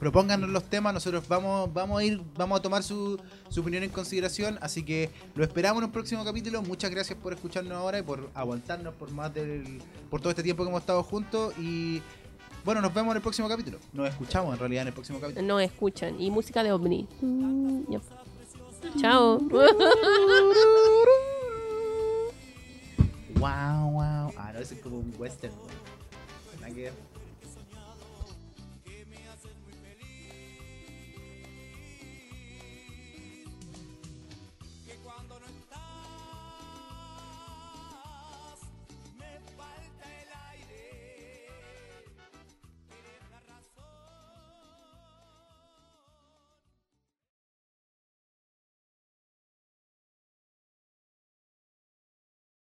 propónganos los temas, nosotros vamos, vamos a ir, vamos a tomar su, su opinión en consideración, así que lo esperamos en un próximo capítulo. Muchas gracias por escucharnos ahora y por aguantarnos por más del, por todo este tiempo que hemos estado juntos y bueno, nos vemos en el próximo capítulo. Nos escuchamos en realidad en el próximo capítulo. No escuchan. Y música de ovni. Mm. Chao. [LAUGHS] Wow, wow. Ah, no, ese es como un western. Nada que.